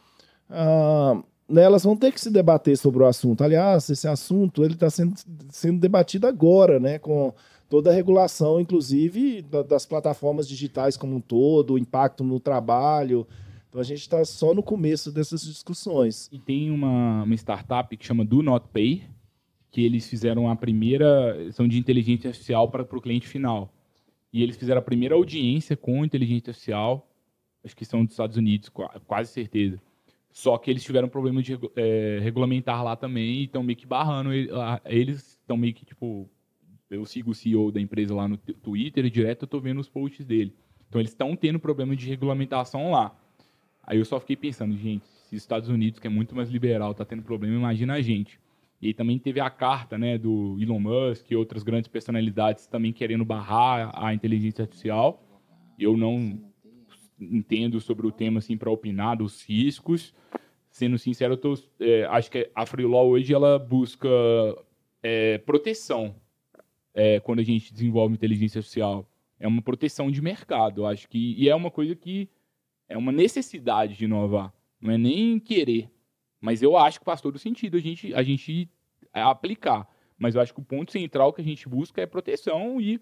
uh, elas vão ter que se debater sobre o assunto. Aliás, esse assunto ele está sendo, sendo debatido agora, né, com toda a regulação, inclusive das plataformas digitais como um todo, o impacto no trabalho. Então a gente está só no começo dessas discussões. E tem uma, uma startup que chama Do Not Pay, que eles fizeram a primeira são de inteligência artificial para o cliente final. E eles fizeram a primeira audiência com inteligência artificial, acho que são dos Estados Unidos, quase certeza. Só que eles tiveram problema de é, regulamentar lá também e estão meio que barrando. Eles estão meio que, tipo, eu sigo o CEO da empresa lá no Twitter direto eu tô vendo os posts dele. Então eles estão tendo problema de regulamentação lá. Aí eu só fiquei pensando, gente, se os Estados Unidos, que é muito mais liberal, tá tendo problema, imagina a gente. E também teve a carta, né, do Elon Musk e outras grandes personalidades também querendo barrar a inteligência artificial. Eu não entendo sobre o tema assim para opinar dos riscos. Sendo sincero, eu tô, é, acho que a Freelaw hoje ela busca é, proteção é, quando a gente desenvolve inteligência artificial. É uma proteção de mercado, acho que e é uma coisa que é uma necessidade de inovar, não é nem querer. Mas eu acho que faz todo sentido a gente a gente aplicar. Mas eu acho que o ponto central que a gente busca é proteção e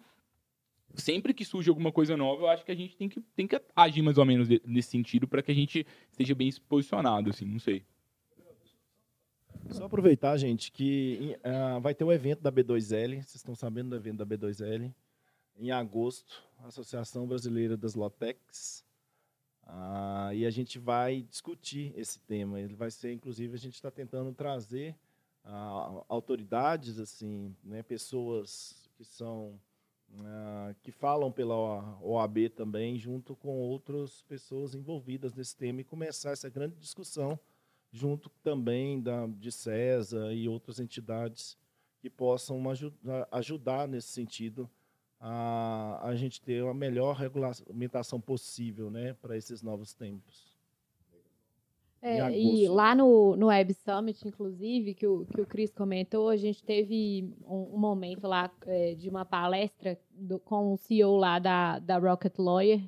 sempre que surge alguma coisa nova, eu acho que a gente tem que, tem que agir mais ou menos nesse sentido para que a gente esteja bem posicionado, assim, não sei. Só aproveitar, gente, que uh, vai ter o um evento da B2L, vocês estão sabendo do evento da B2L, em agosto, Associação Brasileira das Lotecs, uh, e a gente vai discutir esse tema. Ele vai ser, inclusive, a gente está tentando trazer uh, autoridades, assim, né, pessoas que são uh, que falam pela OAB também, junto com outras pessoas envolvidas nesse tema, e começar essa grande discussão, junto também da, de CESA e outras entidades que possam ajudar, ajudar nesse sentido a, a gente ter a melhor regulamentação possível né, para esses novos tempos. É, e lá no, no Web Summit, inclusive, que o, que o Cris comentou, a gente teve um, um momento lá é, de uma palestra do, com o CEO lá da, da Rocket Lawyer,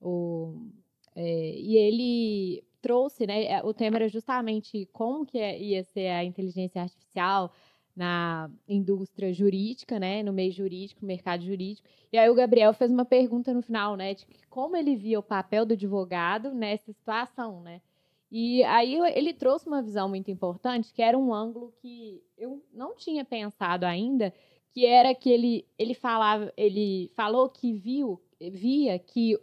o, é, e ele trouxe, né, é, o tema era justamente como que é, ia ser a inteligência artificial na indústria jurídica, né, no meio jurídico, mercado jurídico. E aí o Gabriel fez uma pergunta no final, né, de como ele via o papel do advogado nessa situação, né? E aí ele trouxe uma visão muito importante, que era um ângulo que eu não tinha pensado ainda, que era que ele, ele falava, ele falou que viu, via que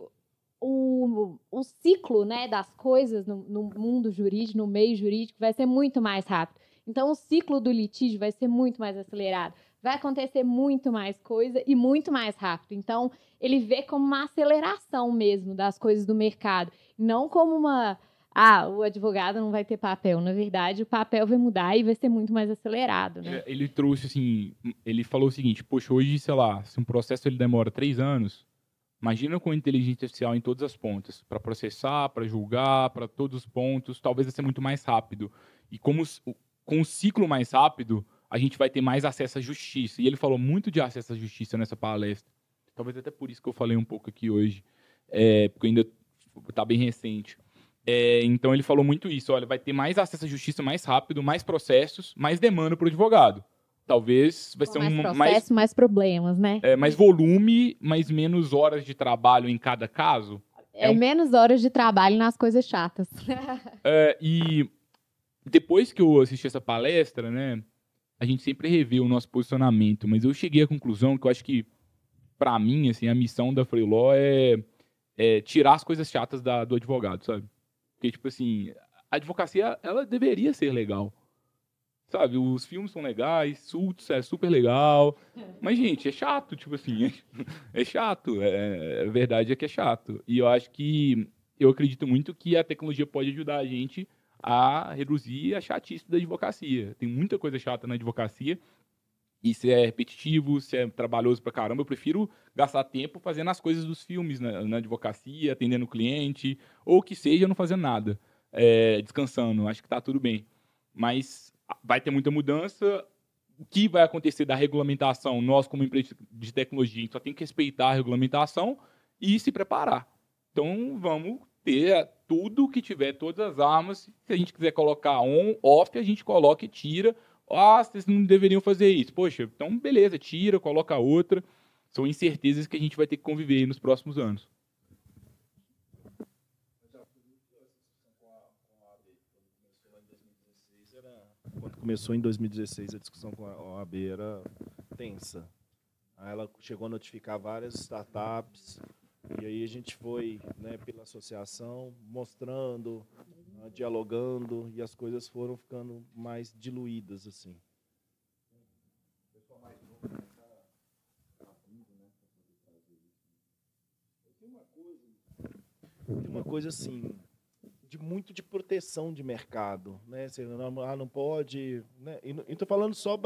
o, o ciclo né, das coisas no, no mundo jurídico, no meio jurídico, vai ser muito mais rápido. Então, o ciclo do litígio vai ser muito mais acelerado. Vai acontecer muito mais coisa e muito mais rápido. Então, ele vê como uma aceleração mesmo das coisas do mercado, não como uma ah, o advogado não vai ter papel. Na verdade, o papel vai mudar e vai ser muito mais acelerado, né? É, ele trouxe assim, ele falou o seguinte, poxa, hoje, sei lá, se um processo ele demora três anos, imagina com inteligência artificial em todas as pontas, para processar, para julgar, para todos os pontos, talvez vai ser muito mais rápido. E como com o ciclo mais rápido, a gente vai ter mais acesso à justiça. E ele falou muito de acesso à justiça nessa palestra. Talvez até por isso que eu falei um pouco aqui hoje, é, porque ainda está bem recente. É, então ele falou muito isso. Olha, vai ter mais acesso à justiça mais rápido, mais processos, mais demanda para o advogado. Talvez vai ser mais um processo, mais, mais problemas, né? É, mais volume, mais menos horas de trabalho em cada caso. É, é um... menos horas de trabalho nas coisas chatas. é, e depois que eu assisti essa palestra, né, a gente sempre revê o nosso posicionamento, mas eu cheguei à conclusão que eu acho que para mim, assim, a missão da Freeló é, é tirar as coisas chatas da, do advogado, sabe? Porque, tipo assim, a advocacia, ela deveria ser legal. Sabe, os filmes são legais, Suits é super legal. Mas, gente, é chato, tipo assim. É chato. É, a verdade é que é chato. E eu acho que. Eu acredito muito que a tecnologia pode ajudar a gente a reduzir a chatice da advocacia. Tem muita coisa chata na advocacia. E se é repetitivo, se é trabalhoso pra caramba, eu prefiro gastar tempo fazendo as coisas dos filmes na, na advocacia, atendendo o cliente, ou que seja, não fazendo nada, é, descansando. Acho que está tudo bem. Mas vai ter muita mudança. O que vai acontecer da regulamentação? Nós, como empresa de tecnologia, só tem que respeitar a regulamentação e se preparar. Então, vamos ter tudo que tiver, todas as armas. Se a gente quiser colocar on, off, a gente coloca e tira. Ah, vocês não deveriam fazer isso. Poxa, então beleza, tira, coloca outra são incertezas que a gente vai ter que conviver nos próximos anos. Quando começou em 2016, a discussão com a OAB era tensa. Aí ela chegou a notificar várias startups, e aí a gente foi né, pela associação mostrando uh, dialogando e as coisas foram ficando mais diluídas assim. Tem uma coisa assim de muito de proteção de mercado, né? Você não, ah, não pode, né? E estou falando só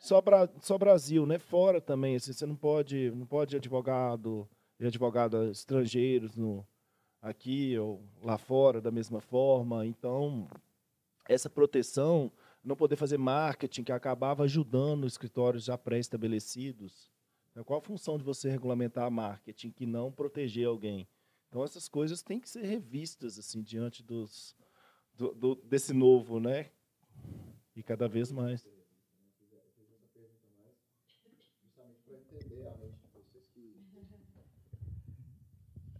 só, Bra, só Brasil, né? Fora também, assim, você não pode, não pode advogado advogado estrangeiros no aqui ou lá fora da mesma forma. Então, essa proteção, não poder fazer marketing que acabava ajudando escritórios já pré-estabelecidos. Então, qual a função de você regulamentar marketing que não proteger alguém? Então essas coisas têm que ser revistas assim diante dos do, do, desse novo, né? E cada vez mais.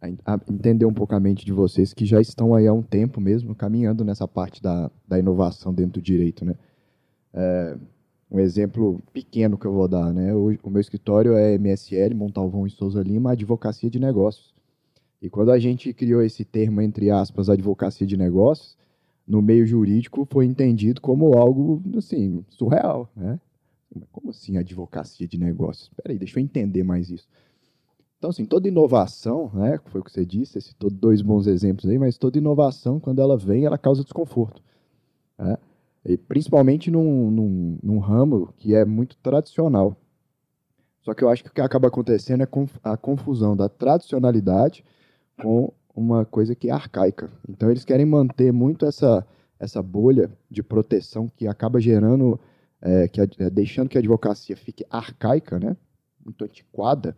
Entender um pouco a mente de vocês que já estão aí há um tempo mesmo caminhando nessa parte da, da inovação dentro do direito, né? É, um exemplo pequeno que eu vou dar, né? O, o meu escritório é MSL, Montalvão e Souza Lima, Advocacia de Negócios. E quando a gente criou esse termo, entre aspas, advocacia de negócios, no meio jurídico foi entendido como algo, assim, surreal, né? Como assim advocacia de negócios? Espera aí, deixa eu entender mais isso. Então, assim, toda inovação, né, foi o que você disse, você citou dois bons exemplos aí, mas toda inovação, quando ela vem, ela causa desconforto. Né? E principalmente num, num, num ramo que é muito tradicional. Só que eu acho que o que acaba acontecendo é a confusão da tradicionalidade com uma coisa que é arcaica. Então eles querem manter muito essa, essa bolha de proteção que acaba gerando, é, que, é, deixando que a advocacia fique arcaica, né? muito antiquada,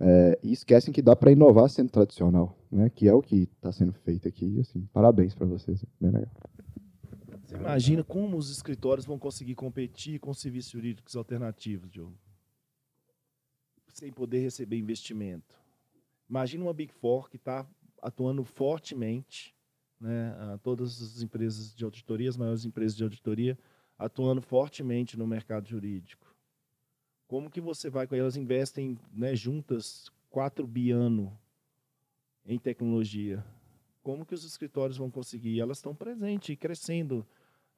é, e esquecem que dá para inovar sendo tradicional, né? que é o que está sendo feito aqui. Assim, parabéns para vocês, bem legal. Você imagina como os escritórios vão conseguir competir com serviços jurídicos alternativos, Diogo? Sem poder receber investimento Imagina uma Big Four que está atuando fortemente, né, todas as empresas de auditoria, as maiores empresas de auditoria, atuando fortemente no mercado jurídico. Como que você vai com elas investem né, juntas 4 bi ano em tecnologia? Como que os escritórios vão conseguir? Elas estão presentes crescendo.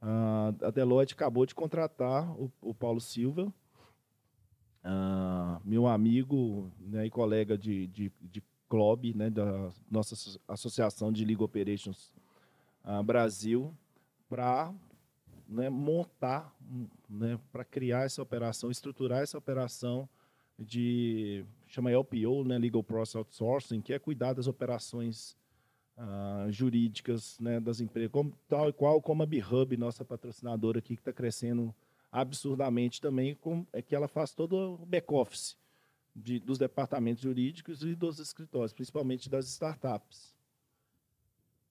a Deloitte acabou de contratar o, o Paulo Silva, uh, meu amigo né, e colega de, de, de clube, né, da nossa associação de League Operations uh, Brasil, para né, montar, né, para criar essa operação, estruturar essa operação de chama LPO, né, Legal Process Outsourcing, que é cuidar das operações uh, jurídicas né, das empresas, como, tal e qual como a BHub, nossa patrocinadora aqui, que está crescendo absurdamente também, com, é que ela faz todo o back-office dos departamentos jurídicos e dos escritórios, principalmente das startups.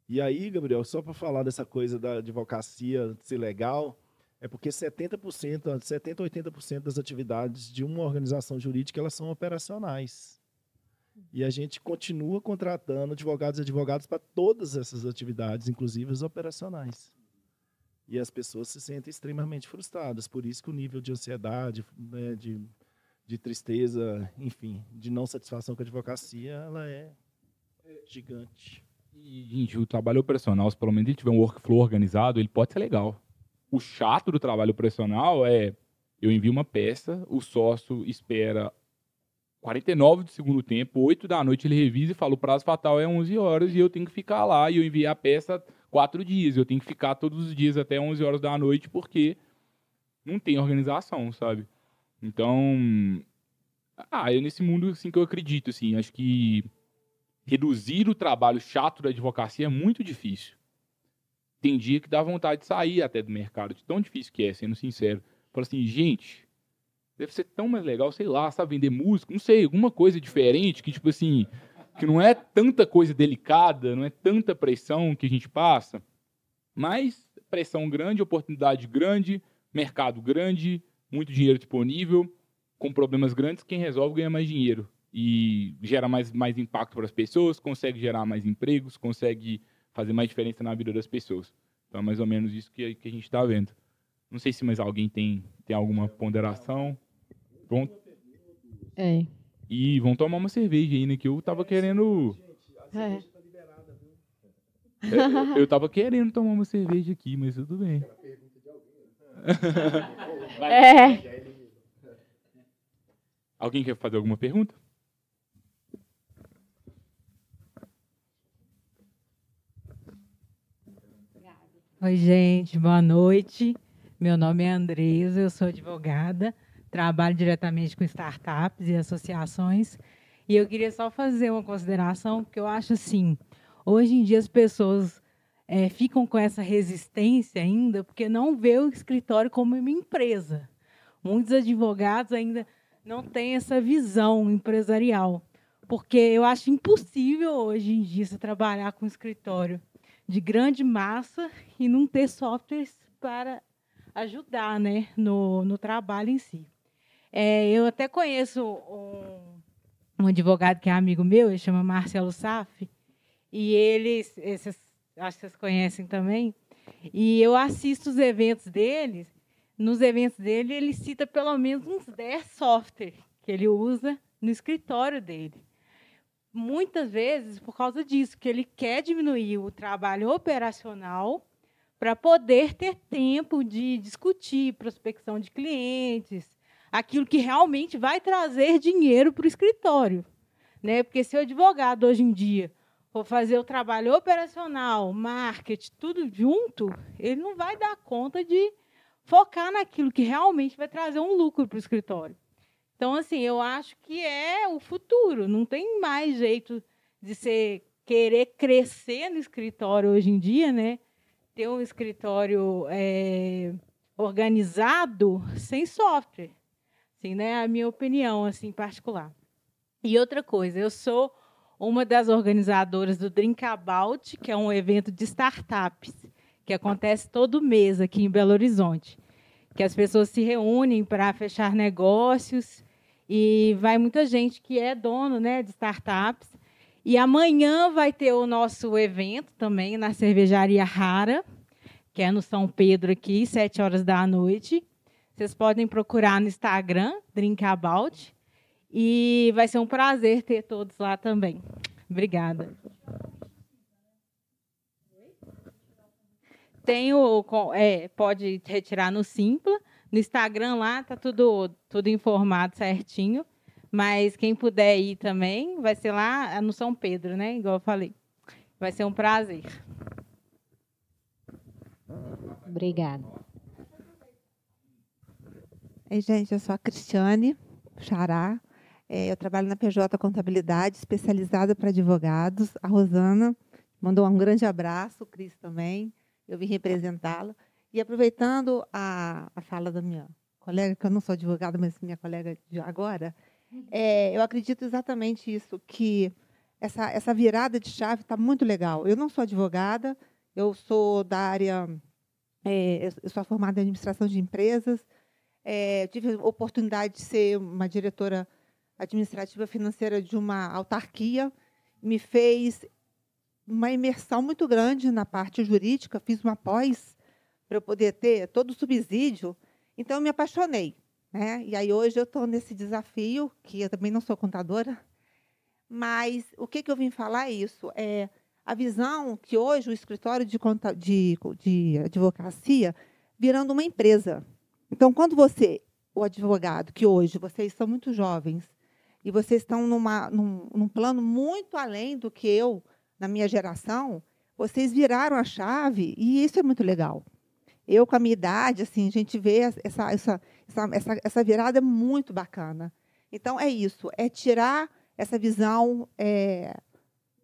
E aí, Gabriel, só para falar dessa coisa da advocacia ser legal, é porque 70%, 70 80% das atividades de uma organização jurídica elas são operacionais. E a gente continua contratando advogados e advogados para todas essas atividades, inclusive as operacionais. E as pessoas se sentem extremamente frustradas. Por isso que o nível de ansiedade, né, de, de tristeza, enfim, de não satisfação com a advocacia, ela é gigante. Gente, o trabalho operacional, se pelo menos ele tiver um workflow organizado, ele pode ser legal. O chato do trabalho operacional é eu envio uma peça, o sócio espera 49 do segundo tempo, 8 da noite ele revisa e fala o prazo fatal é 11 horas e eu tenho que ficar lá e eu enviei a peça quatro dias. Eu tenho que ficar todos os dias até 11 horas da noite porque não tem organização, sabe? Então, ah, eu nesse mundo assim que eu acredito, assim, acho que reduzir o trabalho chato da advocacia é muito difícil. Tem dia que dá vontade de sair até do mercado, de tão difícil que é, sendo sincero. Fala assim, gente, deve ser tão mais legal, sei lá, sabe, vender música, não sei, alguma coisa diferente que, tipo assim, que não é tanta coisa delicada, não é tanta pressão que a gente passa, mas pressão grande, oportunidade grande, mercado grande, muito dinheiro disponível, com problemas grandes, quem resolve ganha mais dinheiro e gera mais, mais impacto para as pessoas, consegue gerar mais empregos, consegue fazer mais diferença na vida das pessoas. Então é mais ou menos isso que, que a gente está vendo. Não sei se mais alguém tem, tem alguma ponderação. Pronto. É. E vão tomar uma cerveja ainda, que eu tava querendo. É. Eu, eu tava querendo tomar uma cerveja aqui, mas tudo bem. É. Alguém quer fazer alguma pergunta? Oi, gente, boa noite. Meu nome é Andresa, eu sou advogada, trabalho diretamente com startups e associações. E eu queria só fazer uma consideração, porque eu acho assim, hoje em dia as pessoas é, ficam com essa resistência ainda, porque não vê o escritório como uma empresa. Muitos advogados ainda não têm essa visão empresarial, porque eu acho impossível hoje em dia você trabalhar com escritório de grande massa e não ter softwares para ajudar né, no, no trabalho em si. É, eu até conheço um, um, advogado que é amigo meu, ele chama Marcelo Saf, e eles, esses, acho que vocês conhecem também, e eu assisto os eventos deles, nos eventos dele ele cita pelo menos uns 10 softwares que ele usa no escritório dele muitas vezes por causa disso, que ele quer diminuir o trabalho operacional para poder ter tempo de discutir prospecção de clientes, aquilo que realmente vai trazer dinheiro para o escritório. Né? Porque se o advogado hoje em dia for fazer o trabalho operacional, marketing, tudo junto, ele não vai dar conta de focar naquilo que realmente vai trazer um lucro para o escritório. Então, assim, eu acho que é o futuro. Não tem mais jeito de você querer crescer no escritório hoje em dia, né? Ter um escritório é, organizado sem software. Assim, né? A minha opinião, assim, particular. E outra coisa, eu sou uma das organizadoras do Drinkabout, que é um evento de startups, que acontece todo mês aqui em Belo Horizonte. Que as pessoas se reúnem para fechar negócios e vai muita gente que é dono né, de startups. E amanhã vai ter o nosso evento também na cervejaria Rara, que é no São Pedro aqui, sete horas da noite. Vocês podem procurar no Instagram, Drinkabout. E vai ser um prazer ter todos lá também. Obrigada. Tem o, é, pode retirar no Simpla no Instagram lá tá tudo, tudo informado certinho. Mas quem puder ir também, vai ser lá no São Pedro, né? Igual eu falei. Vai ser um prazer. Obrigada. Ei, gente, eu sou a Cristiane Xará. É, eu trabalho na PJ Contabilidade, especializada para advogados. A Rosana mandou um grande abraço, o Cris também. Eu vim representá-la. E aproveitando a, a fala da minha colega, que eu não sou advogada, mas minha colega de agora, é, eu acredito exatamente isso, que essa, essa virada de chave está muito legal. Eu não sou advogada, eu sou da área, é, eu sou formada em administração de empresas, é, tive a oportunidade de ser uma diretora administrativa financeira de uma autarquia, me fez uma imersão muito grande na parte jurídica, fiz uma pós para eu poder ter todo o subsídio. Então, eu me apaixonei. Né? E aí, hoje, eu estou nesse desafio, que eu também não sou contadora, mas o que, que eu vim falar é isso? É a visão que hoje o escritório de, conta, de, de advocacia virando uma empresa. Então, quando você, o advogado, que hoje vocês são muito jovens, e vocês estão numa, num, num plano muito além do que eu, na minha geração, vocês viraram a chave, e isso é muito legal. Eu, com a minha idade, assim, a gente vê essa, essa, essa, essa virada muito bacana. Então, é isso, é tirar essa visão é,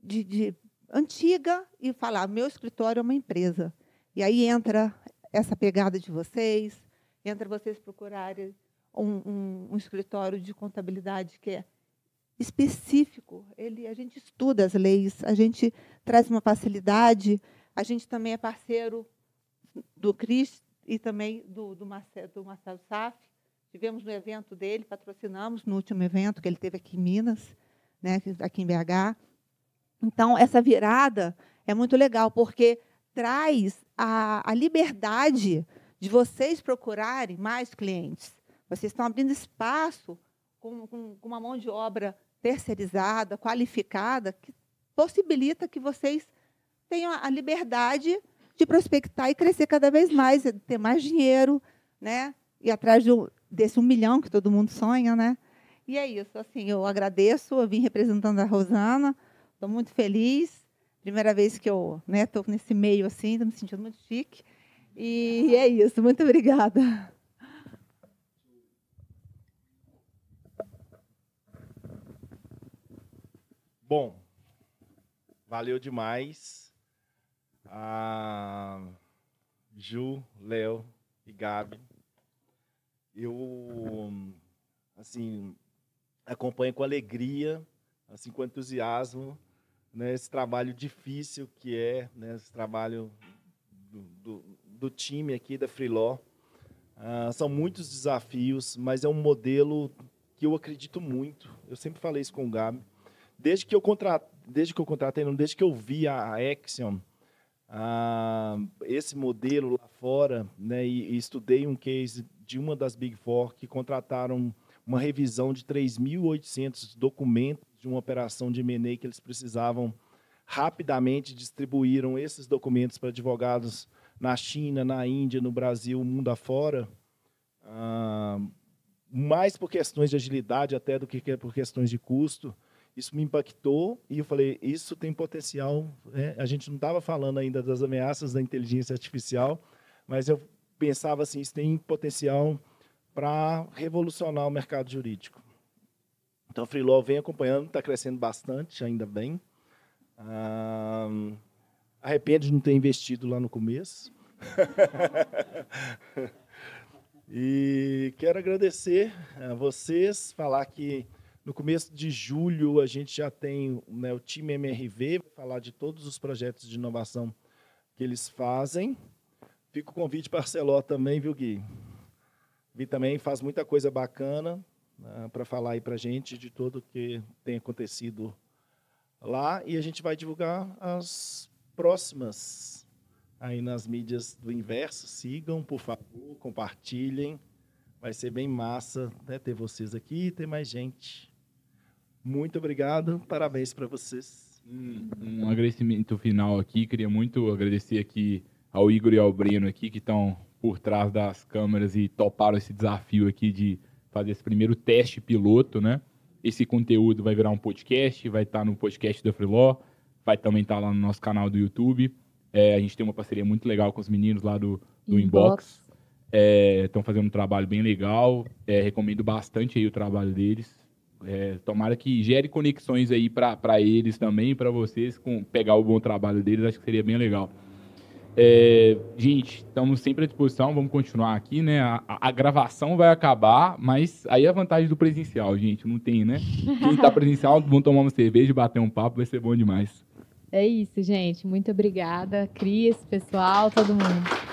de, de, antiga e falar, meu escritório é uma empresa. E aí entra essa pegada de vocês, entra vocês procurarem um, um, um escritório de contabilidade que é específico. Ele, a gente estuda as leis, a gente traz uma facilidade, a gente também é parceiro do Cris e também do, do, Marcelo, do Marcelo Saf. Tivemos no evento dele, patrocinamos no último evento que ele teve aqui em Minas, né, aqui em BH. Então, essa virada é muito legal, porque traz a, a liberdade de vocês procurarem mais clientes. Vocês estão abrindo espaço com, com, com uma mão de obra terceirizada, qualificada, que possibilita que vocês tenham a liberdade de prospectar e crescer cada vez mais, ter mais dinheiro, né? E atrás desse um milhão que todo mundo sonha, né? E é isso. Assim, eu agradeço. Eu vim representando a Rosana. Estou muito feliz. Primeira vez que eu estou né, nesse meio assim, estou me sentindo muito chique. E é isso. Muito obrigada. Bom, valeu demais. A Ju, Léo e Gabi. Eu, assim, acompanho com alegria, assim, com entusiasmo, né, esse trabalho difícil que é, né, esse trabalho do, do, do time aqui da Freeló. Uh, são muitos desafios, mas é um modelo que eu acredito muito. Eu sempre falei isso com o Gabi desde que eu contratei, desde que eu contratei, não, desde que eu vi a Axiom, esse modelo lá fora, né, e, e, estudei um case de uma das Big Four que contrataram uma revisão de 3.800 documentos de uma operação de M&A que eles precisavam rapidamente distribuíram esses documentos para advogados na China, na Índia, no Brasil, mundo afora, ah, mais por questões de agilidade até do que por questões de custo. Isso me impactou e eu falei, isso tem potencial. Né? A gente não estava falando ainda das ameaças da inteligência artificial, mas eu pensava assim, isso tem potencial para revolucionar o mercado jurídico. Então, a Freelaw vem acompanhando, está crescendo bastante, ainda bem. Ah, arrependo de não ter investido lá no começo. e quero agradecer a vocês, falar que no começo de julho, a gente já tem né, o time MRV, vai falar de todos os projetos de inovação que eles fazem. Fica o convite para Arceló também, viu, Gui? Gui também faz muita coisa bacana né, para falar aí para a gente de tudo que tem acontecido lá. E a gente vai divulgar as próximas aí nas mídias do Inverso. Sigam, por favor, compartilhem. Vai ser bem massa né, ter vocês aqui e ter mais gente. Muito obrigado, parabéns para vocês. Um, um, agradecimento final aqui, queria muito agradecer aqui ao Igor e ao Breno aqui que estão por trás das câmeras e toparam esse desafio aqui de fazer esse primeiro teste piloto, né? Esse conteúdo vai virar um podcast, vai estar tá no podcast da Freeló, vai também estar tá lá no nosso canal do YouTube. É, a gente tem uma parceria muito legal com os meninos lá do, do Inbox. Estão é, fazendo um trabalho bem legal. É, recomendo bastante aí o trabalho deles. É, tomara que gere conexões aí para eles também, para vocês, com pegar o bom trabalho deles, acho que seria bem legal. É, gente, estamos sempre à disposição, vamos continuar aqui, né? A, a, gravação vai acabar, mas aí a vantagem do presencial, gente, não tem, né? Quem está presencial, vamos tomar uma cerveja, bater um papo, vai ser bom demais. É isso, gente. Muito obrigada, Cris, pessoal, todo mundo.